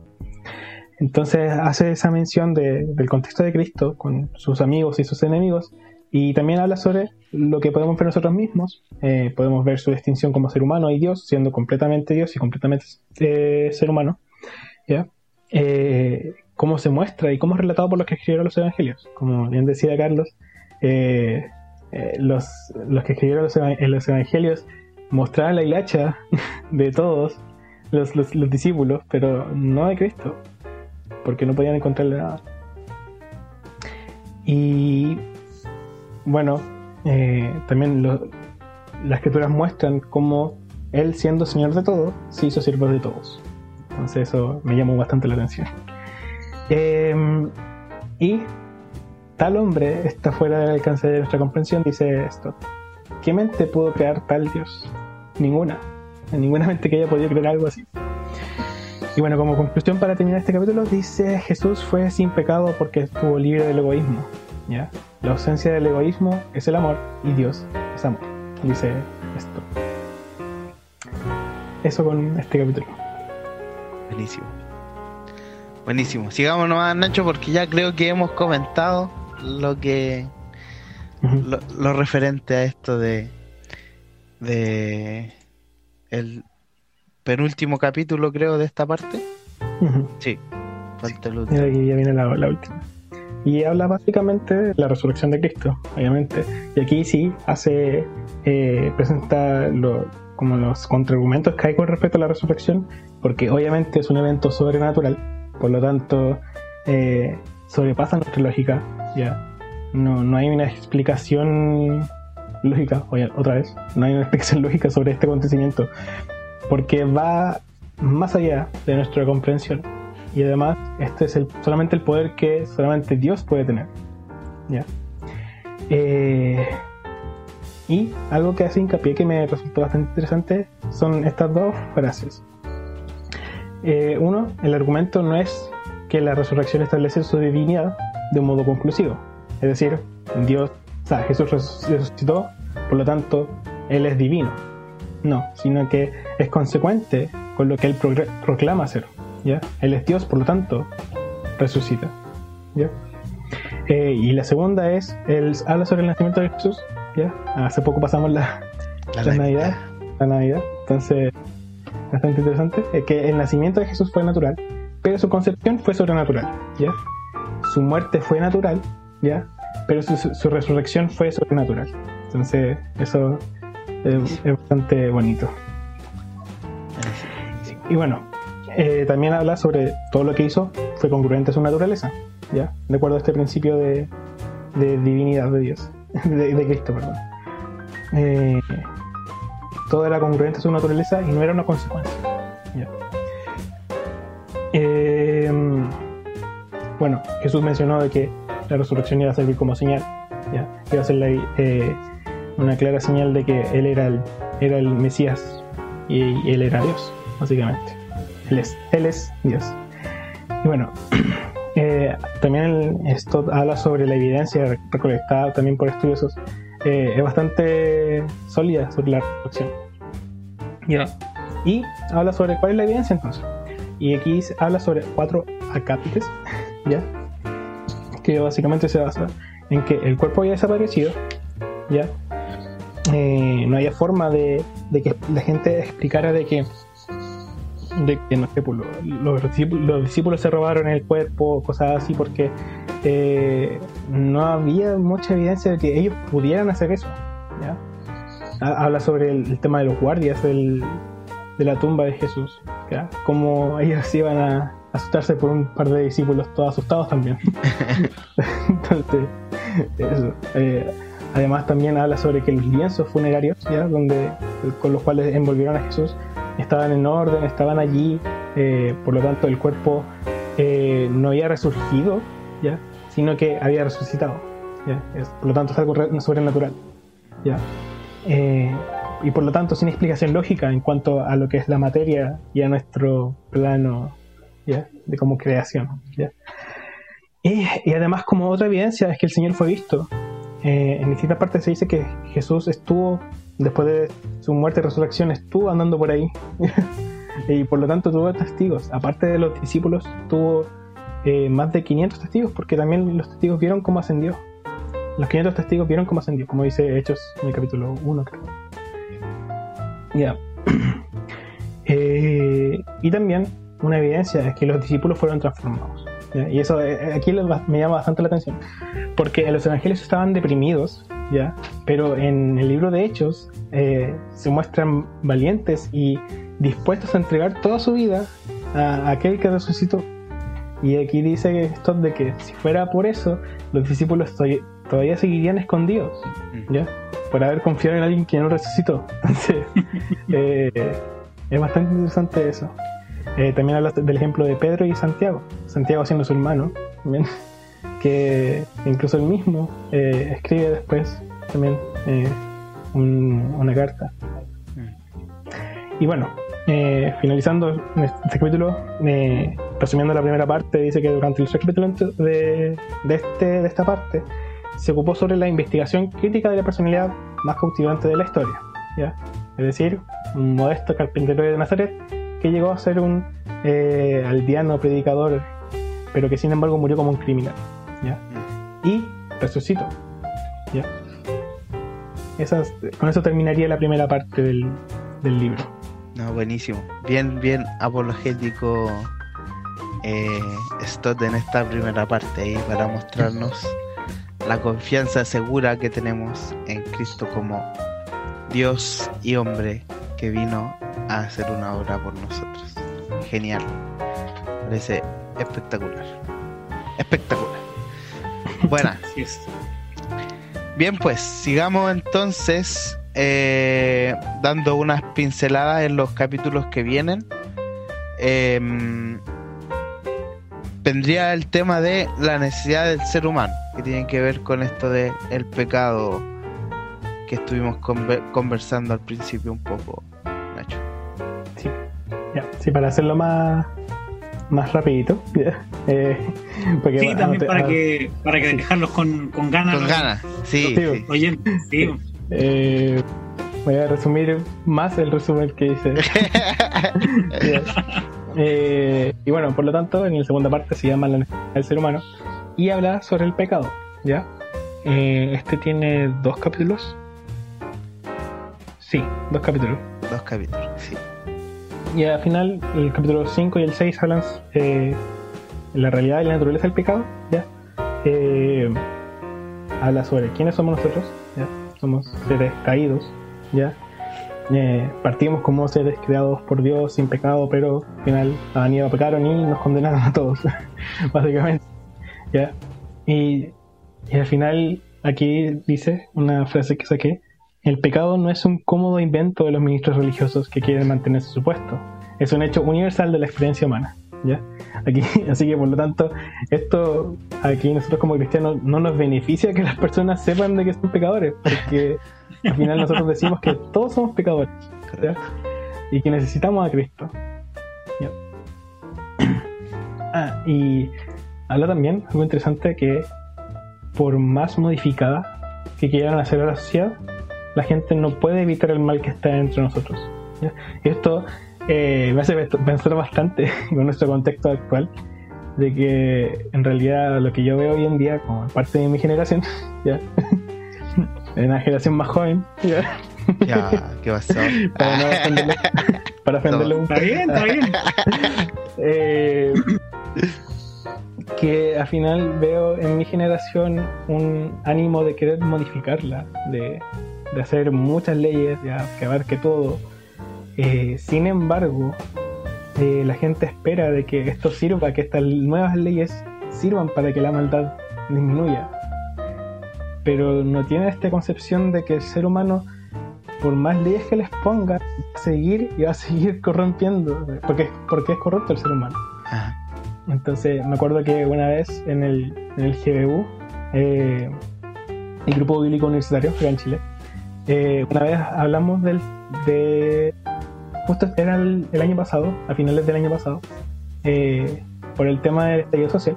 Entonces hace esa mención del contexto de Cristo con sus amigos y sus enemigos y también habla sobre lo que podemos ver nosotros mismos. Eh, podemos ver su distinción como ser humano y Dios, siendo completamente Dios y completamente eh, ser humano. ¿ya? Eh, cómo se muestra y cómo es relatado por los que escribieron los evangelios. Como bien decía Carlos, eh, los, los que escribieron los, los evangelios mostraban la hilacha de todos los, discípulos, pero no de Cristo, porque no podían encontrarle nada. Y bueno, eh, también las escrituras muestran cómo Él, siendo Señor de todo, se hizo siervo de todos. Entonces eso me llamó bastante la atención. Eh, y tal hombre está fuera del alcance de nuestra comprensión, dice esto. ¿Qué mente pudo crear tal Dios? Ninguna. Ninguna mente que haya podido crear algo así. Y bueno, como conclusión para terminar este capítulo, dice Jesús fue sin pecado porque estuvo libre del egoísmo. La ausencia del egoísmo es el amor y Dios es amor. Dice esto. Eso con este capítulo. Buenísimo. Buenísimo. Sigamos nomás, Nacho, porque ya creo que hemos comentado lo que lo, referente a esto de de el penúltimo capítulo creo de esta parte. Sí falta el último. aquí ya viene la, última. Y habla básicamente de la resurrección de Cristo obviamente. Y aquí sí hace eh, presenta lo, como los contraargumentos que hay con respecto a la resurrección porque obviamente es un evento sobrenatural. Por lo tanto eh, sobrepasa nuestra lógica ya. No, no hay una explicación lógica, oye, otra vez, no hay una explicación lógica sobre este acontecimiento, porque va más allá de nuestra comprensión. Y además, este es el, solamente el poder que solamente Dios puede tener. ¿ya? Eh, y algo que hace hincapié que me resultó bastante interesante son estas dos frases. Eh, uno, el argumento no es que la resurrección establece su divinidad, de un modo conclusivo. Es decir, Dios o sea, Jesús resucitó, por lo tanto, Él es divino. No, sino que es consecuente con lo que Él proclama ser. ¿ya? Él es Dios, por lo tanto, resucita. ¿ya? Eh, y la segunda es, él habla sobre el nacimiento de Jesús. ¿ya? Hace poco pasamos la, la, Navidad. La Navidad. Entonces, bastante interesante. Es que el nacimiento de Jesús fue natural, pero su concepción fue sobrenatural. ¿ya? Su muerte fue natural, ¿ya? pero su, resurrección fue sobrenatural. Entonces, eso es, bastante bonito. Y bueno, eh, también habla sobre todo lo que hizo fue congruente a su naturaleza, ¿ya? De acuerdo a este principio de, divinidad de Dios, de, Cristo, perdón. Eh, todo era congruente a su naturaleza y no era una consecuencia. Eh, bueno, Jesús mencionó de que la resurrección iba a servir como señal, ¿ya? iba a ser eh, una clara señal de que Él era el, Mesías y, Él era Dios, básicamente. Él es, él es Dios. Y bueno, eh, también esto habla sobre la evidencia recolectada también por estudiosos. Eh, es bastante sólida sobre la resurrección. Y habla sobre cuál es la evidencia entonces. Y aquí habla sobre cuatro acápites, ¿ya? que básicamente se basa en que el cuerpo había desaparecido, ¿ya? Eh, no había forma de, que la gente explicara de que de que no sé, pues, los, discípulos, se robaron el cuerpo, cosas así, porque eh, no había mucha evidencia de que ellos pudieran hacer eso. ¿ya? Habla sobre el, tema de los guardias de la tumba de Jesús, ¿ya? cómo ellos iban a, asustarse por un par de discípulos todos asustados también. Entonces, eso. Eh, además también habla sobre que los lienzos funerarios, ¿ya? Donde, con los cuales envolvieron a Jesús, estaban en orden, estaban allí, eh, por lo tanto el cuerpo eh, no había resurgido, ¿ya? sino que había resucitado. ¿ya? por lo tanto es algo sobrenatural. ¿ya? Y por lo tanto sin explicación lógica en cuanto a lo que es la materia y a nuestro plano de como creación. Y, además como otra evidencia es que el Señor fue visto. Eh, en distintas partes se dice que Jesús estuvo, después de su muerte y resurrección, estuvo andando por ahí. y por lo tanto tuvo testigos. Aparte de los discípulos, tuvo eh, más de 500 testigos, porque también los testigos vieron cómo ascendió. Los 500 testigos vieron cómo ascendió, como dice Hechos en el capítulo 1, creo. Ya. Eh, y también una evidencia es que los discípulos fueron transformados. Y eso eh, eh, aquí me llama bastante la atención, porque los evangelios estaban deprimidos, ¿ya? pero en el libro de Hechos eh, se muestran valientes y dispuestos a entregar toda su vida a aquel que resucitó. Y aquí dice esto de que si fuera por eso, los discípulos todavía seguirían escondidos. ¿ya? Por haber confiado en alguien que no resucitó. Entonces, es bastante interesante eso. Eh, también habla del ejemplo de Pedro y Santiago. Santiago siendo su hermano, que incluso él mismo eh, escribe después también eh, una carta. Mm. Y bueno, finalizando este capítulo, resumiendo la primera parte, dice que durante el capítulo de, de, este, de esta parte se ocupó sobre la investigación crítica de la personalidad más cautivante de la historia. ¿ya? Es decir, un modesto carpintero de Nazaret que llegó a ser un eh, aldeano predicador, pero que sin embargo murió como un criminal. ¿ya? Mm. Y resucitó. ¿ya? con eso terminaría la primera parte del, del libro. No, buenísimo. Bien, bien apologético eh, Stott en esta primera parte ahí para mostrarnos la confianza segura que tenemos en Cristo como Dios y hombre que vino a hacer una obra por nosotros. Genial. Parece espectacular. Espectacular. Buena. Bien, pues sigamos entonces eh, dando unas pinceladas en los capítulos que vienen. Eh, vendría el tema de la necesidad del ser humano, que tiene que ver con esto de el pecado que estuvimos conversando al principio un poco, Nacho. Sí, para hacerlo más, más rapidito. Eh, porque, Sí, también para ah, que, para que dejarlos con, con ganas. Con ganas. Sí, Sí, sí. Oye, sí. eh, voy a resumir más el resumen que hice. Eh, y bueno, por lo tanto, en la segunda parte se llama la necesidad del ser humano y habla sobre el pecado. ¿ya? Eh, este tiene dos capítulos. Sí, dos capítulos. Dos capítulos, sí. Y al final, el capítulo 5 y el 6 hablan eh, la realidad y la naturaleza del pecado. ¿ya? Eh, habla sobre quiénes somos nosotros. ¿ya? Somos seres caídos. ¿ya? Eh, partimos como seres creados por Dios sin pecado, pero al final Adán y Eva pecaron y nos condenaron a todos, básicamente. ¿ya? Y, y al final, aquí dice una frase que saqué: el pecado no es un cómodo invento de los ministros religiosos que quieren mantenerse su puesto, es un hecho universal de la experiencia humana. ¿ya? Aquí, así que por lo tanto, esto aquí nosotros como cristianos no nos beneficia que las personas sepan de que son pecadores, porque al final nosotros decimos que todos somos pecadores ¿ya? y que necesitamos a Cristo. ¿ya? Ah, y habla también algo interesante que por más modificada que quieran hacer a la sociedad, la gente no puede evitar el mal que está entre nosotros. ¿ya? Y esto eh, me hace pensar bastante con nuestro contexto actual, de que en realidad lo que yo veo hoy en día, como parte de mi generación, ¿ya? en la generación más joven, ¿ya? ¿qué pasó? para no ofenderlo, para ofenderlo Está bien, está bien. eh, que al final veo en mi generación un ánimo de querer modificarla, de, de hacer muchas leyes, ya, que abarque todo. Eh, sin embargo, eh, la gente espera de que esto sirva, que estas nuevas leyes sirvan para que la maldad disminuya. Pero no tiene esta concepción de que el ser humano, por más leyes que les ponga, va a seguir y va a seguir corrompiendo, porque, porque es corrupto el ser humano. Ajá. Entonces, me acuerdo que una vez en el, en el GBU, eh, el Grupo Bíblico Universitario, acá en Chile, eh, una vez hablamos del, de. Justo era el, el año pasado, a finales del año pasado, eh, por el tema del estallido social,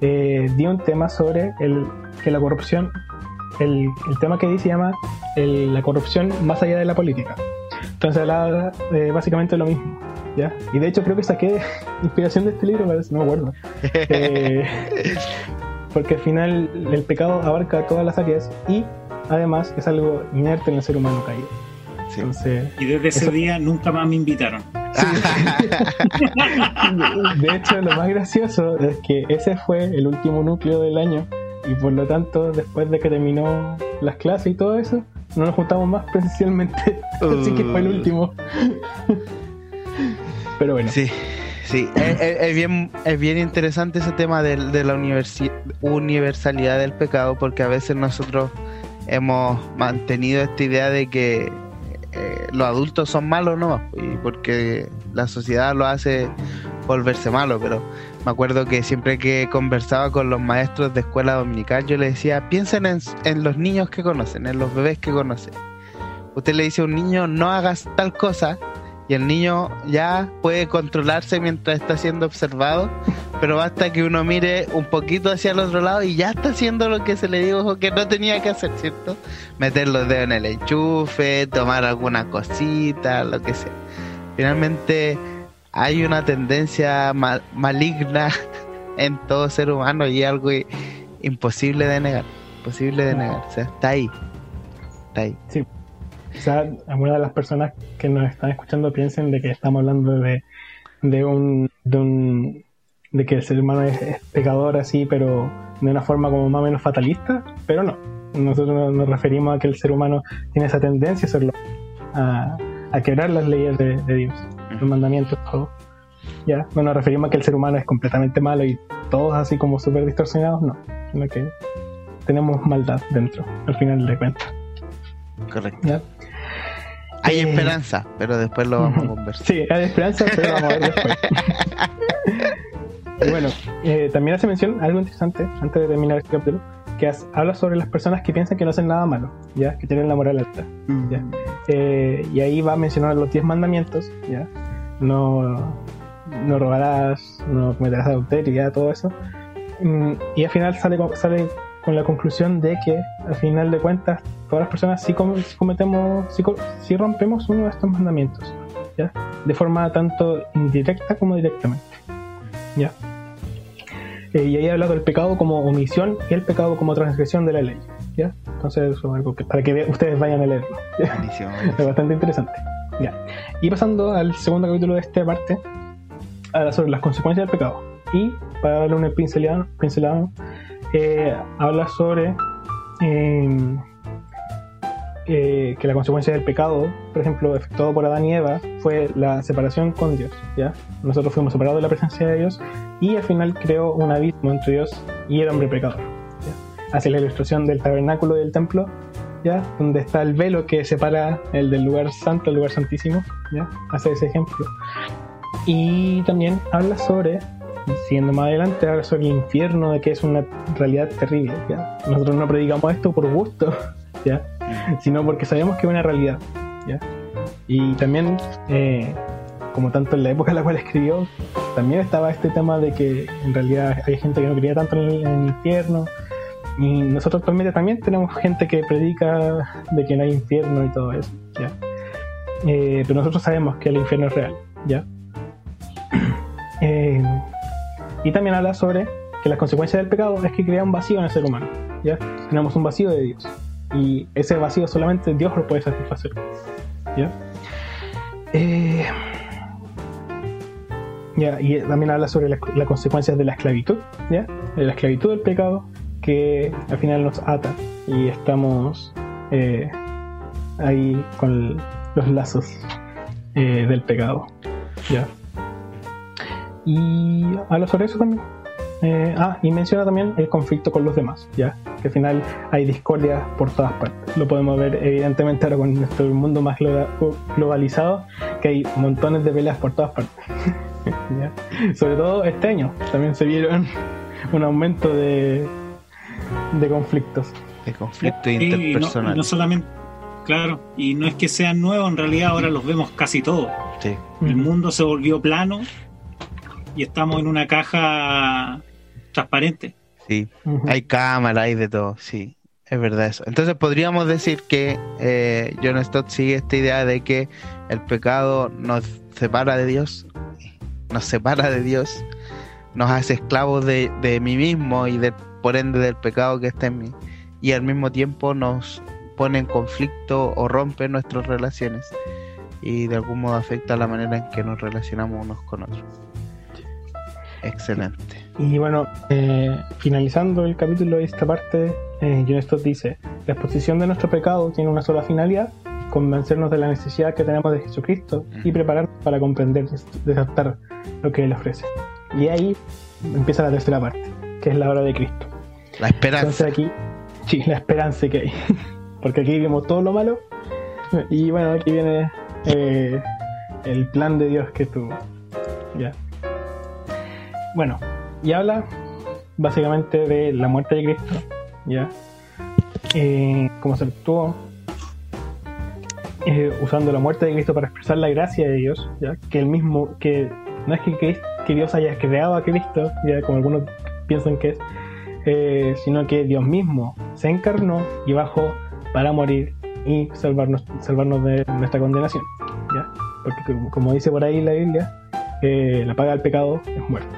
eh, di un tema sobre el, que la corrupción, el, el tema que di se llama el- la corrupción más allá de la política. Entonces hablaba eh, básicamente lo mismo. ¿ya? Y de hecho creo que saqué inspiración de este libro, parece, no me acuerdo. Eh, porque al final el pecado abarca todas las áreas y además es algo inerte en el ser humano caído. Sí. Entonces, Y desde ese Eso- día nunca más me invitaron. de hecho lo más gracioso es que ese fue el último núcleo del año y por lo tanto después de que terminó las clases y todo eso, no nos juntamos más presencialmente. Así que fue el último. Pero bueno. Sí, sí. Es, es- es bien, es bien interesante ese tema del- de, la universi- universalidad del pecado porque a veces nosotros hemos mantenido esta idea de que eh, los adultos son malos nomás y porque la sociedad lo hace volverse malo, pero me acuerdo que siempre que conversaba con los maestros de escuela dominical yo les decía, piensen en, los niños que conocen, en los bebés que conocen. Usted le dice a un niño, no hagas tal cosa, y el niño ya puede controlarse mientras está siendo observado, pero basta que uno mire un poquito hacia el otro lado y ya está haciendo lo que se le dijo que no tenía que hacer, ¿cierto? Meter los dedos en el enchufe, tomar alguna cosita, lo que sea. Finalmente hay una tendencia ma- maligna en todo ser humano y algo imposible de negar, imposible de negar, o sea, está ahí, está ahí. Quizás algunas de las personas que nos están escuchando piensen de que estamos hablando de, de un, de un que el ser humano es, pecador así, pero de una forma como más o menos fatalista, pero no. Nosotros nos- referimos a que el ser humano tiene esa tendencia a hacerlo, a, a quebrar las leyes de Dios, los mandamientos, todo. Ya, no nos referimos a que el ser humano es completamente malo y todos así como súper distorsionados, no, sino que tenemos maldad dentro, al final de cuentas. Correcto. ¿ya? Hay Eh, esperanza, pero después lo vamos a conversar. Sí, hay esperanza, pero vamos a ver después. y bueno, eh, también hace mención algo interesante antes de terminar este capítulo, que habla sobre las personas que piensan que no hacen nada malo, ya que tienen la moral alta. Ya. Eh, y ahí va a mencionar los 10 mandamientos, ¿ya? No, no robarás, no cometerás adulterio, todo eso. Mm, Y al final sale, sale con la conclusión de que al final de cuentas todas las personas sí, com- sí cometemos, sí, sí rompemos uno de estos mandamientos, ¿ya? De forma tanto indirecta como directamente, ¿ya? Eh, y ahí he hablado del pecado como omisión y el pecado como transgresión de la ley, ¿ya? Entonces eso es algo que para que ustedes vayan a leerlo. Buenísimo, Es bastante interesante. Ya. Y pasando al segundo capítulo de esta parte, habla sobre las consecuencias del pecado. Y para darle una pincelada, pincelada eh, habla sobre eh, que la consecuencia del pecado, por ejemplo, efectuado por Adán y Eva, fue la separación con Dios. ¿ya? Nosotros fuimos separados de la presencia de Dios y al final creó un abismo entre Dios y el hombre pecador. Hace la ilustración del tabernáculo y del templo ¿ya? Donde está el velo que separa el del lugar santo al lugar santísimo, ¿ya? Hace ese ejemplo. Y también habla sobre, siguiendo más adelante, habla sobre el infierno, de que es una realidad terrible, ¿ya? Nosotros no predicamos esto por gusto, ¿ya? Sino porque sabemos que es una realidad, ¿ya? Y también, eh, como tanto en la época en la cual escribió, también estaba este tema de que en realidad hay gente que no creía tanto en el, infierno, y nosotros actualmente también tenemos gente que predica de que no hay infierno y todo eso, ¿ya? Eh, pero nosotros sabemos que el infierno es real, ¿ya? Eh, y también habla sobre que las consecuencias del pecado es que crea un vacío en el ser humano, ¿ya? Tenemos un vacío de Dios. Y ese vacío solamente Dios lo puede satisfacer, ¿ya? Eh, ya, y también habla sobre las, consecuencias de la esclavitud, ¿ya? De la esclavitud del pecado que al final nos ata y estamos eh, ahí con los lazos eh, del pecado. ¿ya? Y habla sobre eso también. Eh, ah, y menciona también el conflicto con los demás, ¿ya? Que al final hay discordia por todas partes. Lo podemos ver evidentemente ahora con nuestro mundo más glo- globalizado, que hay montones de peleas por todas partes. ¿ya? Sobre todo este año, también se vieron un aumento de, de conflictos. De conflicto Sí, y no, y interpersonal. no solamente, claro, y no es que sean nuevos, en realidad ahora los vemos casi todos. Sí. El mundo se volvió plano y estamos en una caja transparente. Sí, hay cámara, hay de todo, sí, es verdad eso. Entonces podríamos decir que eh, John Stott sigue esta idea de que el pecado nos separa de Dios, nos separa de Dios, nos hace esclavos de, de mí mismo y de, por ende del pecado que está en mí, y al mismo tiempo nos pone en conflicto o rompe nuestras relaciones y de algún modo afecta la manera en que nos relacionamos unos con otros. Excelente. Y bueno, eh, finalizando el capítulo de esta parte, eh, John Stott dice, la exposición de nuestro pecado tiene una sola finalidad, convencernos de la necesidad que tenemos de Jesucristo y prepararnos para comprender y desatar lo que Él ofrece. Y ahí empieza la tercera parte, que es la obra de Cristo. La esperanza. Entonces aquí, sí, la esperanza que hay. Porque aquí vimos todo lo malo. Y bueno, aquí viene eh, el plan de Dios que tuvo. Ya. Bueno, y habla básicamente de la muerte de Cristo. Ya. Eh, se actuó. eh, usando la muerte de Cristo para expresar la gracia de Dios. Ya. Que el mismo, que no es que, que Dios haya creado a Cristo, ya como algunos piensan que es, eh, sino que Dios mismo se encarnó y bajó para morir y salvarnos, salvarnos de nuestra condenación. ¿ya? Porque como, como dice por ahí la Biblia, eh, la paga del pecado es muerte.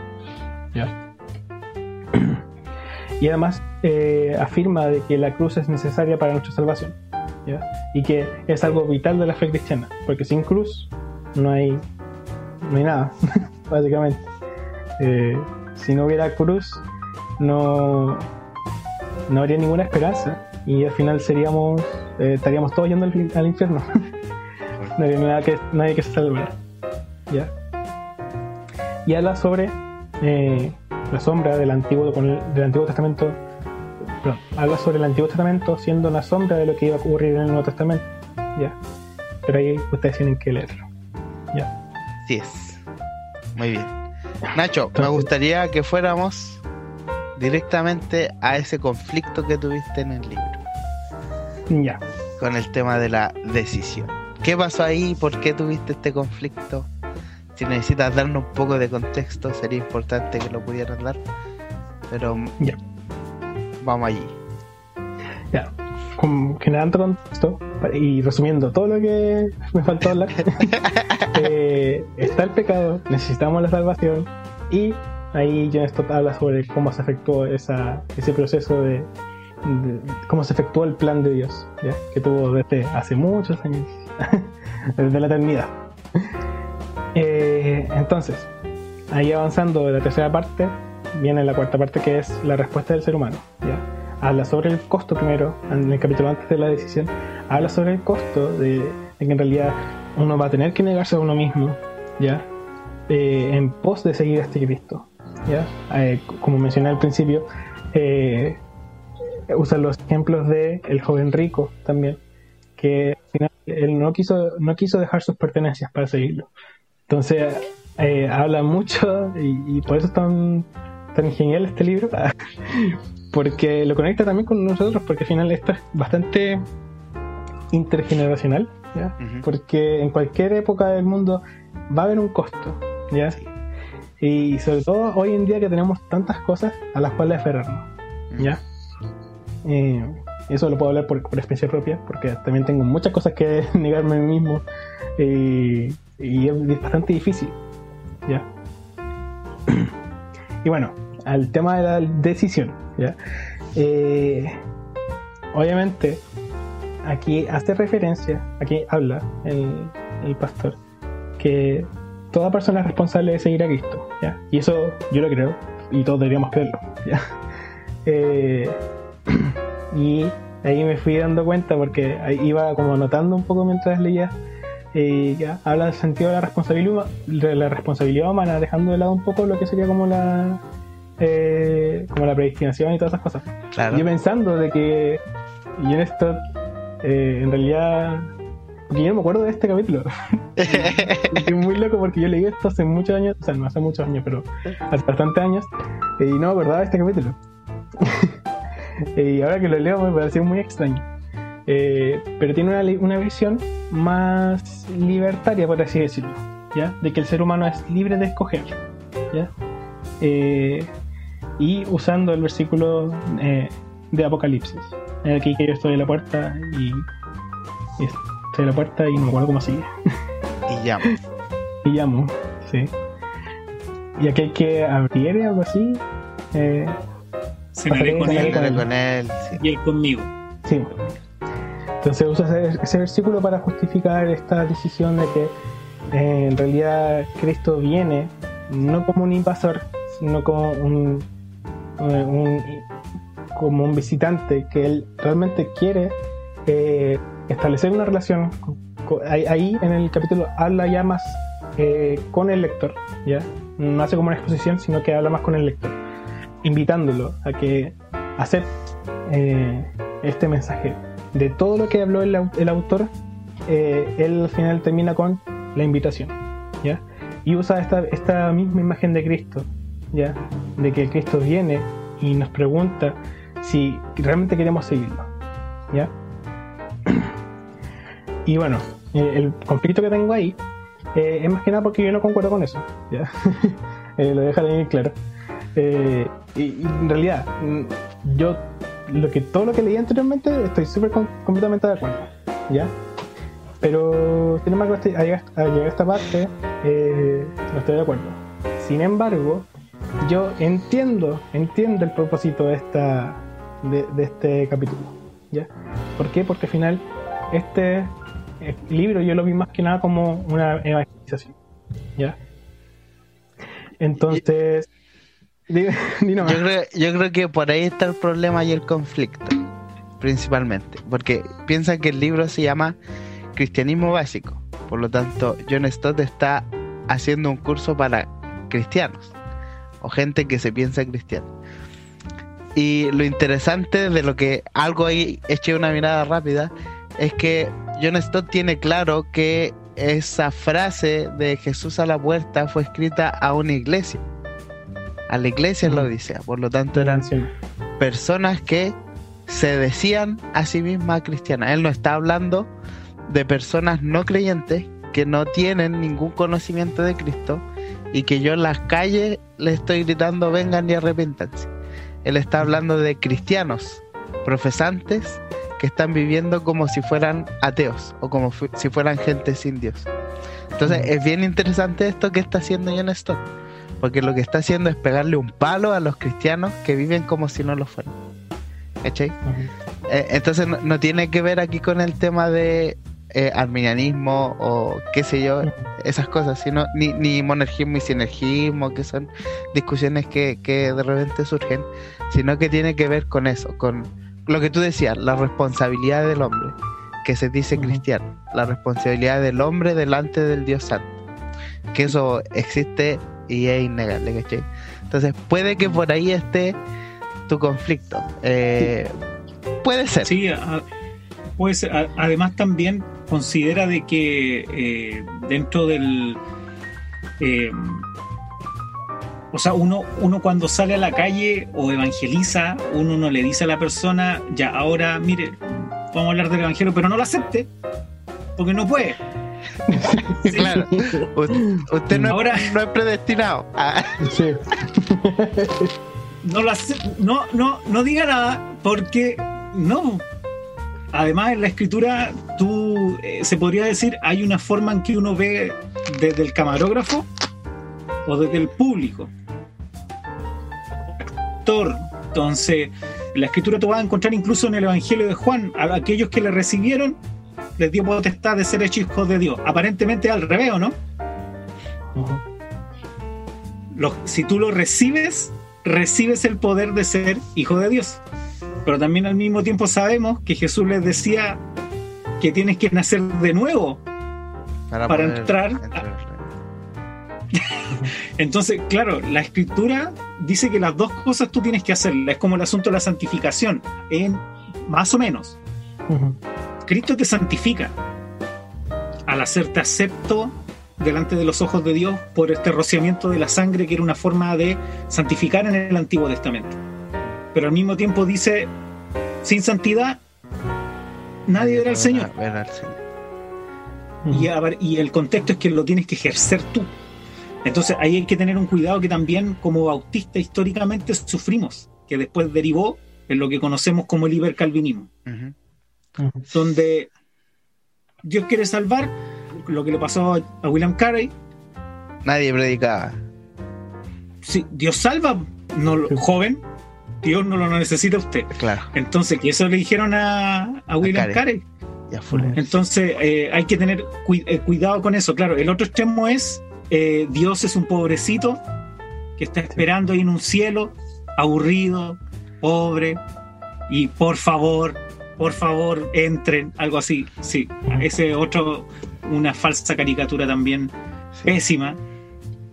Y además eh, afirma de que la cruz es necesaria para nuestra salvación. Y que es algo vital de la fe cristiana. Porque sin cruz no hay, no hay nada, básicamente. Eh, si no hubiera cruz, no, no habría ninguna esperanza y al final seríamos eh, estaríamos todos yendo al, al infierno no habría nada que, nadie que se salvara ¿ya? y habla sobre eh, la sombra del antiguo con el- del antiguo testamento perdón, habla sobre el antiguo testamento siendo la sombra de lo que iba a ocurrir en el nuevo testamento ya pero ahí ustedes tienen que leerlo ya Así es. Muy bien. Nacho, me gustaría que fuéramos directamente a ese conflicto que tuviste en el libro, ya con el tema de la decisión. ¿Qué pasó ahí? ¿Por qué tuviste este conflicto? Si necesitas darnos un poco de contexto, sería importante que lo pudieran dar. Pero Ya. vamos allí. Ya, con- generando contexto y resumiendo todo lo que me faltó hablar, eh, está el pecado, necesitamos la salvación y ahí John Stott habla sobre cómo se efectuó esa, ese proceso de, de- cómo se efectuó el plan de Dios, ¿ya? que tuvo desde hace muchos años, desde la eternidad. Eh, entonces, ahí avanzando de la tercera parte, viene la cuarta parte que es la respuesta del ser humano. Habla sobre el costo primero, en el capítulo antes de la decisión, habla sobre el costo de, que en realidad uno va a tener que negarse a uno mismo, ¿ya? Eh, en pos de seguir a este Cristo, ¿ya? Eh, como mencioné al principio, eh, usa los ejemplos de el joven rico también, que al final él no quiso, no quiso dejar sus pertenencias para seguirlo. Entonces, eh, habla mucho y, y por eso es tan, tan genial este libro, porque lo conecta también con nosotros, porque al final esto es bastante intergeneracional, ¿ya? Porque en cualquier época del mundo va a haber un costo, ¿ya? Y sobre todo hoy en día que tenemos tantas cosas a las cuales aferrarnos, ¿ya? Eh, eso lo puedo hablar por, por experiencia propia, porque también tengo muchas cosas que negarme a mí mismo eh, y es bastante difícil, ¿ya? Y bueno, al tema de la decisión, ¿ya? Eh, obviamente, aquí hace referencia, aquí habla el, el pastor, que toda persona es responsable de seguir a Cristo, ¿ya? Y eso yo lo creo, y todos deberíamos creerlo, ¿ya? Eh, y ahí me fui dando cuenta porque iba como anotando un poco mientras leía eh, ya habla del sentido de la responsabilidad la responsabilidad humana dejando de lado un poco lo que sería como la eh, como la predestinación y todas esas cosas. Claro. yo pensando de que y en esto eh, en realidad porque yo no me acuerdo de este capítulo. Es muy loco porque yo leí esto hace muchos años o sea no hace muchos años pero hace bastantes años y no me acordaba de este capítulo. Y ahora que lo leo me pareció muy extraño Eh, pero tiene una, una visión más libertaria por así decirlo ¿ya? de que el ser humano es libre de escoger ¿ya? Eh, y usando el versículo eh, de Apocalipsis aquí que yo estoy en la puerta y, y estoy en la puerta y no me acuerdo cómo sigue Y ya. y llamo sí y aquel que abriere algo así eh, Cenaré con él con él. y él conmigo. Sí. Entonces usa ese, versículo para justificar esta decisión de que eh, en realidad Cristo viene no como un invasor, sino como un, eh, como un visitante que él realmente quiere eh, establecer una relación. ahí, en el capítulo habla ya más eh, con el lector, ¿ya? No hace como una exposición, sino que habla más con el lector, invitándolo a que acepte este mensaje. De todo lo que habló el, au- el autor, eh, él al final termina con la invitación, ¿ya? Y usa esta, esta misma imagen de Cristo, ¿ya? De que Cristo viene y nos pregunta si realmente queremos seguirlo, ¿ya? Y bueno, eh, el conflicto que tengo ahí eh, es más que nada porque yo no concuerdo con eso, ¿ya? Lo deja bien claro. Y, y en realidad, mm, yo lo que todo lo que leí anteriormente estoy súper com- completamente de acuerdo, ¿ya? Pero, sin embargo, este- al llegar a esta parte, eh, no estoy de acuerdo. Sin embargo, yo entiendo, entiendo el propósito de esta de, de este capítulo, ¿ya? ¿Por qué? Porque al final este eh, libro yo lo vi más que nada como una evangelización, ¿ya? Entonces, Yo creo, yo creo que por ahí está el problema y el conflicto, principalmente. Porque piensa que el libro se llama Cristianismo Básico. Por lo tanto, John Stott está haciendo un curso para cristianos o gente que se piensa cristiana. Y lo interesante de lo que algo ahí eché una mirada rápida es que John Stott tiene claro que esa frase de Jesús a la puerta fue escrita a una iglesia, a la iglesia en la Mm. Odisea. Por lo tanto, eran Menciona. personas que se decían a sí mismas cristianas. Él no está hablando de personas no creyentes que no tienen ningún conocimiento de Cristo y que yo en las calles le estoy gritando vengan y arrepiéntanse. Él está hablando de cristianos profesantes que están viviendo como si fueran ateos o como si fueran gente sin Dios. Entonces es bien interesante esto que está haciendo John Stott, porque lo que está haciendo es pegarle un palo a los cristianos que viven como si no lo fueran. ¿Cachai? Eh, entonces no, tiene que ver aquí con el tema de eh, arminianismo o qué sé yo, esas cosas, sino ni, ni monergismo y sinergismo, que son discusiones que, que de repente surgen, sino que tiene que ver con eso, con lo que tú decías, la responsabilidad del hombre, que se dice cristiano, la responsabilidad del hombre delante del Dios Santo, que eso existe y es innegable, ¿cachai? Entonces puede que por ahí esté tu conflicto. Eh, puede ser. Sí, puede ser. Además también considera de que eh, dentro del... Eh, o sea, uno, uno cuando sale a la calle o evangeliza, uno no le dice a la persona, ya ahora, mire, vamos a hablar del evangelio, pero no lo acepte, porque no puede. Claro. Usted no, es predestinado. Ah. Sí. no, lo no, no, no diga nada, porque no. Además, en la escritura, tú eh, se podría decir, hay una forma en que uno ve desde el camarógrafo o desde el público. Actor. Entonces, la escritura tú vas a encontrar incluso en el Evangelio de Juan, a aquellos que le recibieron, les dio potestad de ser hechos hijos de Dios. Aparentemente al revés, ¿no? si tú lo recibes, recibes el poder de ser hijo de Dios. Pero también al mismo tiempo sabemos que Jesús les decía que tienes que nacer de nuevo para, entrar. Entonces, claro, la escritura dice que las dos cosas tú tienes que hacerlas. Es como el asunto de la santificación, en, más o menos. Cristo te santifica al hacerte acepto delante de los ojos de Dios por este rociamiento de la sangre que era una forma de santificar en el Antiguo Testamento. Pero al mismo tiempo dice, sin santidad, nadie verá al Señor. Y, el contexto es que lo tienes que ejercer tú. Entonces ahí hay que tener un cuidado que también como bautista históricamente sufrimos, que después derivó en lo que conocemos como el hipercalvinismo, donde Dios quiere salvar lo que le pasó a William Carey. Nadie predicaba. Sí, Dios salva, no, joven, Dios no lo necesita usted. Claro. Entonces, que eso le dijeron a, William Carey. Entonces, eh, hay que tener eh, cuidado con eso. Claro, el otro extremo es eh, Dios es un pobrecito que está esperando ahí en un cielo, aburrido, pobre, y por favor, por favor, entren, algo así. Sí, ese otro, una falsa caricatura también pésima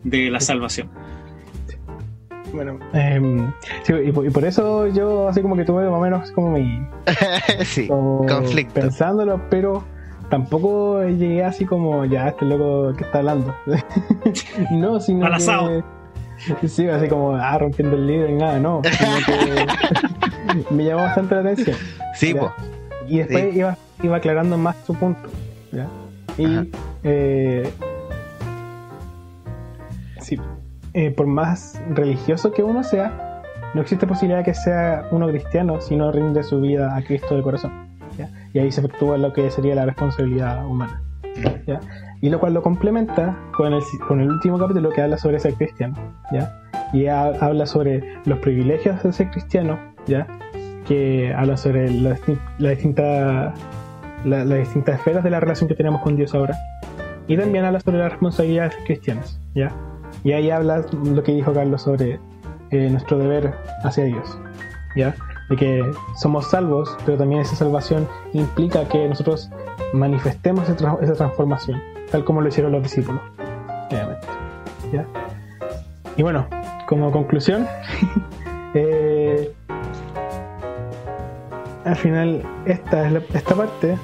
de la salvación. Bueno, em, y, por, eso yo así como que tuve más o menos como mi sí, conflicto. Pensándolo, pero tampoco llegué así como ya este loco que está hablando. no, sino que sí, así como ah, rompiendo el y nada, no. me llamó bastante la atención. Sí, pues. Y después iba, iba aclarando más su punto. ¿ya? Y eh, sí, eh, por más religioso que uno sea, no existe posibilidad de que sea uno cristiano si no rinde su vida a Cristo de corazón. Y ahí se efectúa lo que sería la responsabilidad humana. Y lo cual lo complementa con el, con el último capítulo que habla sobre ser cristiano. ¿ya? Y habla sobre los privilegios de ser cristiano, ¿ya? que habla sobre las la distintas las esferas de la relación que tenemos con Dios ahora. Y también habla sobre las responsabilidades cristianas. ¿ya? Y ahí habla lo que dijo Carlos sobre eh, nuestro deber hacia Dios, ¿ya? De que somos salvos, pero también esa salvación implica que nosotros manifestemos esa, transformación, tal como lo hicieron los discípulos, ¿ya? Y bueno, como conclusión, eh, al final esta es esta parte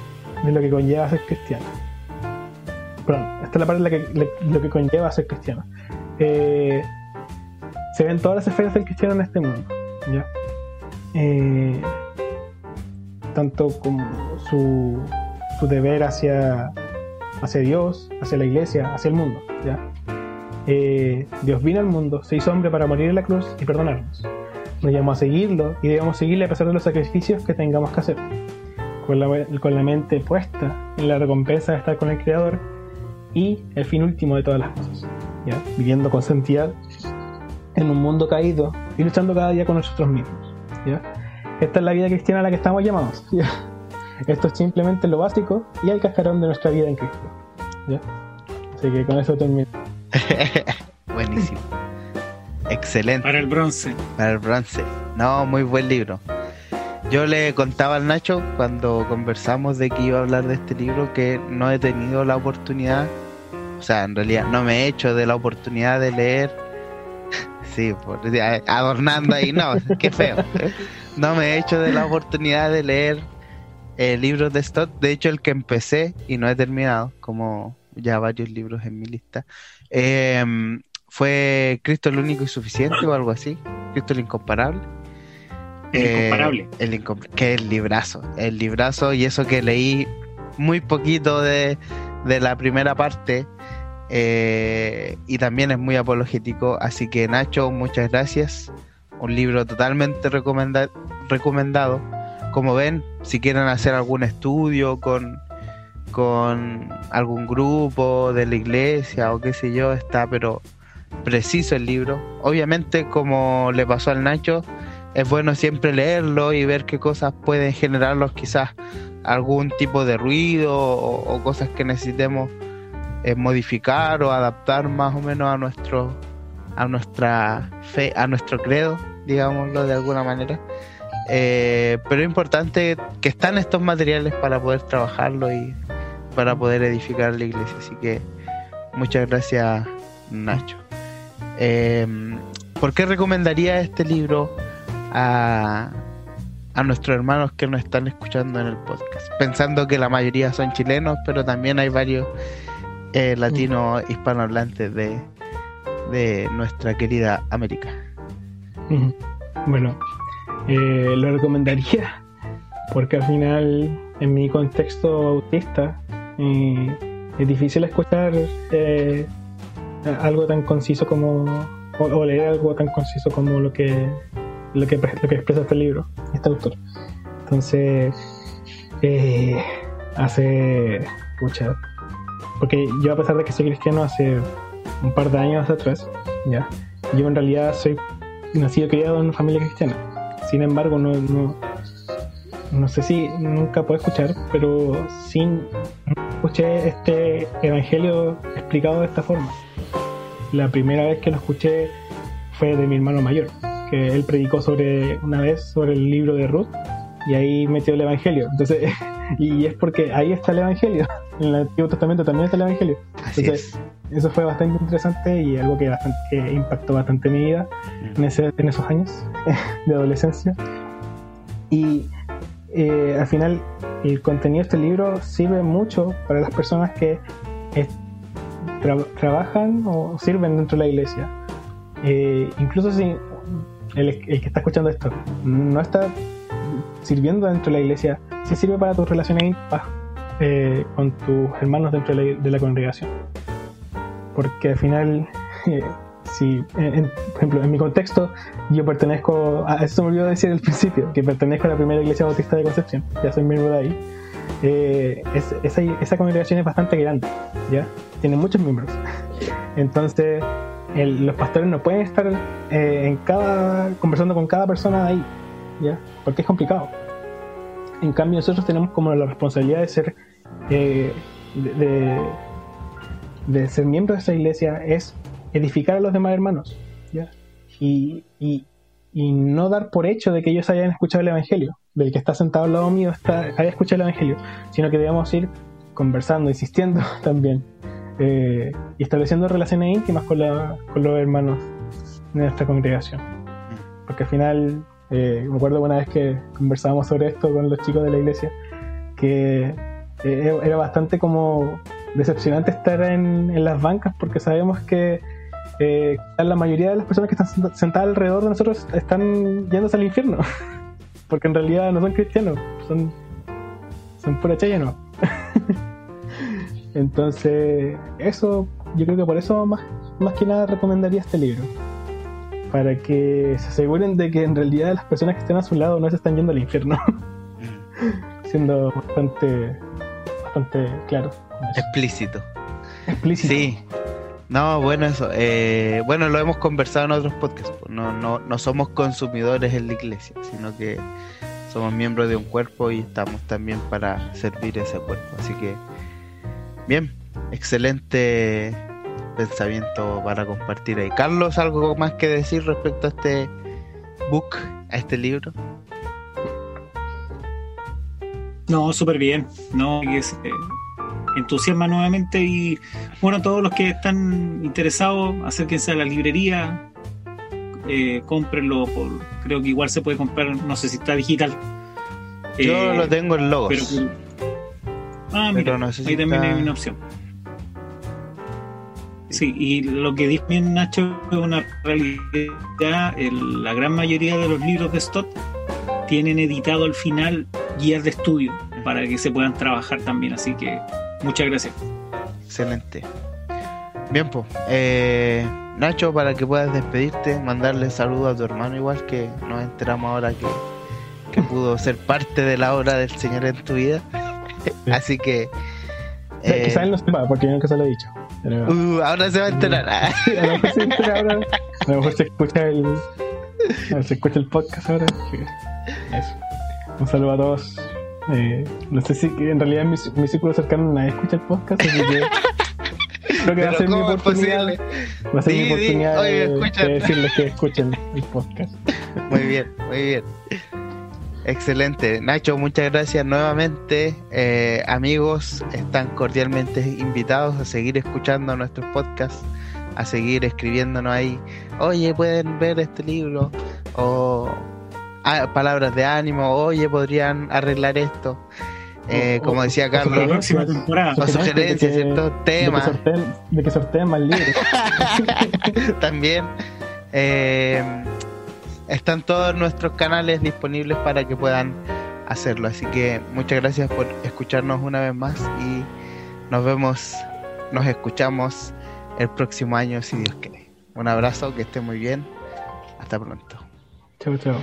de lo que conlleva ser cristiano. Perdón, esta es la parte de la que, lo que conlleva ser cristiano. Eh, se ven todas las esferas del cristiano en este mundo. Eh, tanto como su, su deber hacia hacia Dios, hacia la iglesia, hacia el mundo. ¿ya? Eh, Dios vino al mundo, se hizo hombre para morir en la cruz y perdonarnos. Nos llamó a seguirlo y debemos seguirle a pesar de los sacrificios que tengamos que hacer. Con la, con la mente puesta en la recompensa de estar con el Creador y el fin último de todas las cosas. ¿ya? Viviendo con santidad en un mundo caído y luchando cada día con nosotros mismos. ¿ya? Esta es la vida cristiana a la que estamos llamados. ¿ya? Esto es simplemente lo básico y el cascarón de nuestra vida en Cristo. ¿ya? Así que con eso termino. Buenísimo. Excelente. Para el bronce. Para el bronce. No, muy buen libro. Yo le contaba al Nacho cuando conversamos de que iba a hablar de este libro que no he tenido la oportunidad, o sea, en realidad no me he hecho de la oportunidad de leer, sí, por, adornando ahí, no, qué feo. No me he hecho de la oportunidad de leer eh, libros de Stott, de hecho el que empecé y no he terminado, como ya varios libros en mi lista, eh, fue Cristo el único y suficiente o algo así, Cristo el incomparable. El incomparable. Eh, el incom que el librazo, el librazo y eso que leí muy poquito de, de la primera parte eh, y también es muy apologético, así que Nacho, muchas gracias. Un libro totalmente recomenda recomendado. Como ven, si quieren hacer algún estudio con, con algún grupo de la iglesia o qué sé yo, está pero preciso el libro. Obviamente, como le pasó al Nacho, es bueno siempre leerlo y ver qué cosas pueden generarlos, quizás algún tipo de ruido o, cosas que necesitemos eh, modificar o adaptar más o menos a nuestro a nuestra fe, a nuestro credo, digámoslo de alguna manera. Eh, pero es importante que están estos materiales para poder trabajarlo y para poder edificar la iglesia. Así que muchas gracias, Nacho. Eh, ¿Por qué recomendaría este libro a, a nuestros hermanos que nos están escuchando en el podcast? Pensando que la mayoría son chilenos, pero también hay varios eh, latinos hispanohablantes de, de nuestra querida América. Bueno, eh, lo recomendaría porque al final, en mi contexto autista, eh, es difícil escuchar eh, algo tan conciso como o, leer algo tan conciso como lo que lo que, lo que expresa este libro, este autor. Entonces, eh, hace pucha, porque yo a pesar de que soy cristiano hace un par de años atrás, ya, yo en realidad soy nacido y criado en una familia cristiana. Sin embargo, no, no, no sé si nunca puedo escuchar, pero sin escuché este evangelio explicado de esta forma. La primera vez que lo escuché fue de mi hermano mayor, que él predicó sobre una vez sobre el libro de Ruth y ahí metió el evangelio. Entonces, y es porque ahí está el evangelio. En el Antiguo Testamento también está el evangelio. Entonces, eso fue bastante interesante y algo que, bastante, que impactó bastante mi vida en, ese, en esos años de adolescencia. Y eh, al final el contenido de este libro sirve mucho para las personas que tra trabajan o sirven dentro de la iglesia. Eh, incluso si el, el, que está escuchando esto no está sirviendo dentro de la iglesia, sí sirve para tus relaciones eh, con tus hermanos dentro de la, de la, congregación. Porque al final, eh, si, en, por ejemplo, en mi contexto, yo pertenezco, a eso me olvidó decir al principio, que pertenezco a la primera iglesia bautista de Concepción, ya soy miembro de ahí. Eh, es, esa, congregación es bastante grande, ¿ya? Tiene muchos miembros. Entonces, los pastores no pueden estar eh, en cada, conversando con cada persona ahí, ¿ya? Porque es complicado. En cambio, nosotros tenemos como la responsabilidad de ser, eh, de, ser miembros de esta iglesia, es edificar a los demás hermanos, y, no dar por hecho de que ellos hayan escuchado el Evangelio, del que está sentado al lado mío está, haya escuchado el Evangelio, sino que debemos ir conversando, insistiendo también, eh, y estableciendo relaciones íntimas con, la, con los hermanos de nuestra congregación. Porque al final eh, me acuerdo una vez que conversábamos sobre esto con los chicos de la iglesia, que eh, era bastante como decepcionante estar en, en, las bancas porque sabemos que eh, la mayoría de las personas que están sentadas alrededor de nosotros están yéndose al infierno, porque en realidad no son cristianos, son, son pura chaya, ¿no? Entonces, eso, yo creo que por eso más, más que nada recomendaría este libro. Para que se aseguren de que en realidad las personas que estén a su lado no se están yendo al infierno. Siendo bastante, bastante claro. Explícito. Explícito. Sí. No, bueno, eso. eh, bueno, lo hemos conversado en otros podcasts. No, no, no somos consumidores en la iglesia, sino que somos miembros de un cuerpo y estamos también para servir ese cuerpo. Así que, bien, excelente pensamiento para compartir ahí. Carlos, ¿algo más que decir respecto a este book, a este libro? No, súper bien. No, que se entusiasma nuevamente y bueno, todos los que están interesados, acérquense a la librería, eh, cómprenlo. Por, creo que igual se puede comprar, no sé si está digital. Yo Eh, lo tengo en logos. pero, ah, Pero mira, no sé si ahí también está- hay una opción. Sí, y lo que dice Nacho es una realidad. el- la gran mayoría de los libros de Stott tienen editado al final guías de estudio para que se puedan trabajar también. Así que muchas gracias. Excelente. Bien, pues. Eh, Nacho, para que puedas despedirte, mandarle saludos a tu hermano, igual que nos enteramos ahora que, que pudo ser parte de la obra del Señor en tu vida. Así que. Eh, Quizás él no sepa, porque yo nunca se lo he dicho. Pero, uh, ahora se va a enterar. a lo mejor se entera ahora. A lo mejor se escucha el. Se escucha el podcast ahora. Eso. Un saludo a todos. Eh, no sé si en realidad mi, mi círculo cercano nadie escucha el podcast, así que. Creo que va a ser mi ¿cómo es oportunidad. Va a ser mi oportunidad de decirles que escuchen el podcast. Muy bien, muy bien. Excelente. Nacho, muchas gracias nuevamente. Eh, amigos, están cordialmente invitados a seguir escuchando nuestros podcasts, a seguir escribiéndonos ahí. Oye, pueden ver este libro. O palabras de ánimo. Oye, podrían arreglar esto. Eh, O- como decía La Carlos, sugerencias. próxima temporada. o sugerencias, de que- ¿cierto? Temas. sorteen, de que sorteen más libros. también eh, están todos nuestros canales disponibles para que puedan hacerlo. Así que muchas gracias por escucharnos una vez más y nos vemos, nos escuchamos el próximo año si Dios quiere. Un abrazo, que esté muy bien. Hasta pronto. Chao, chao.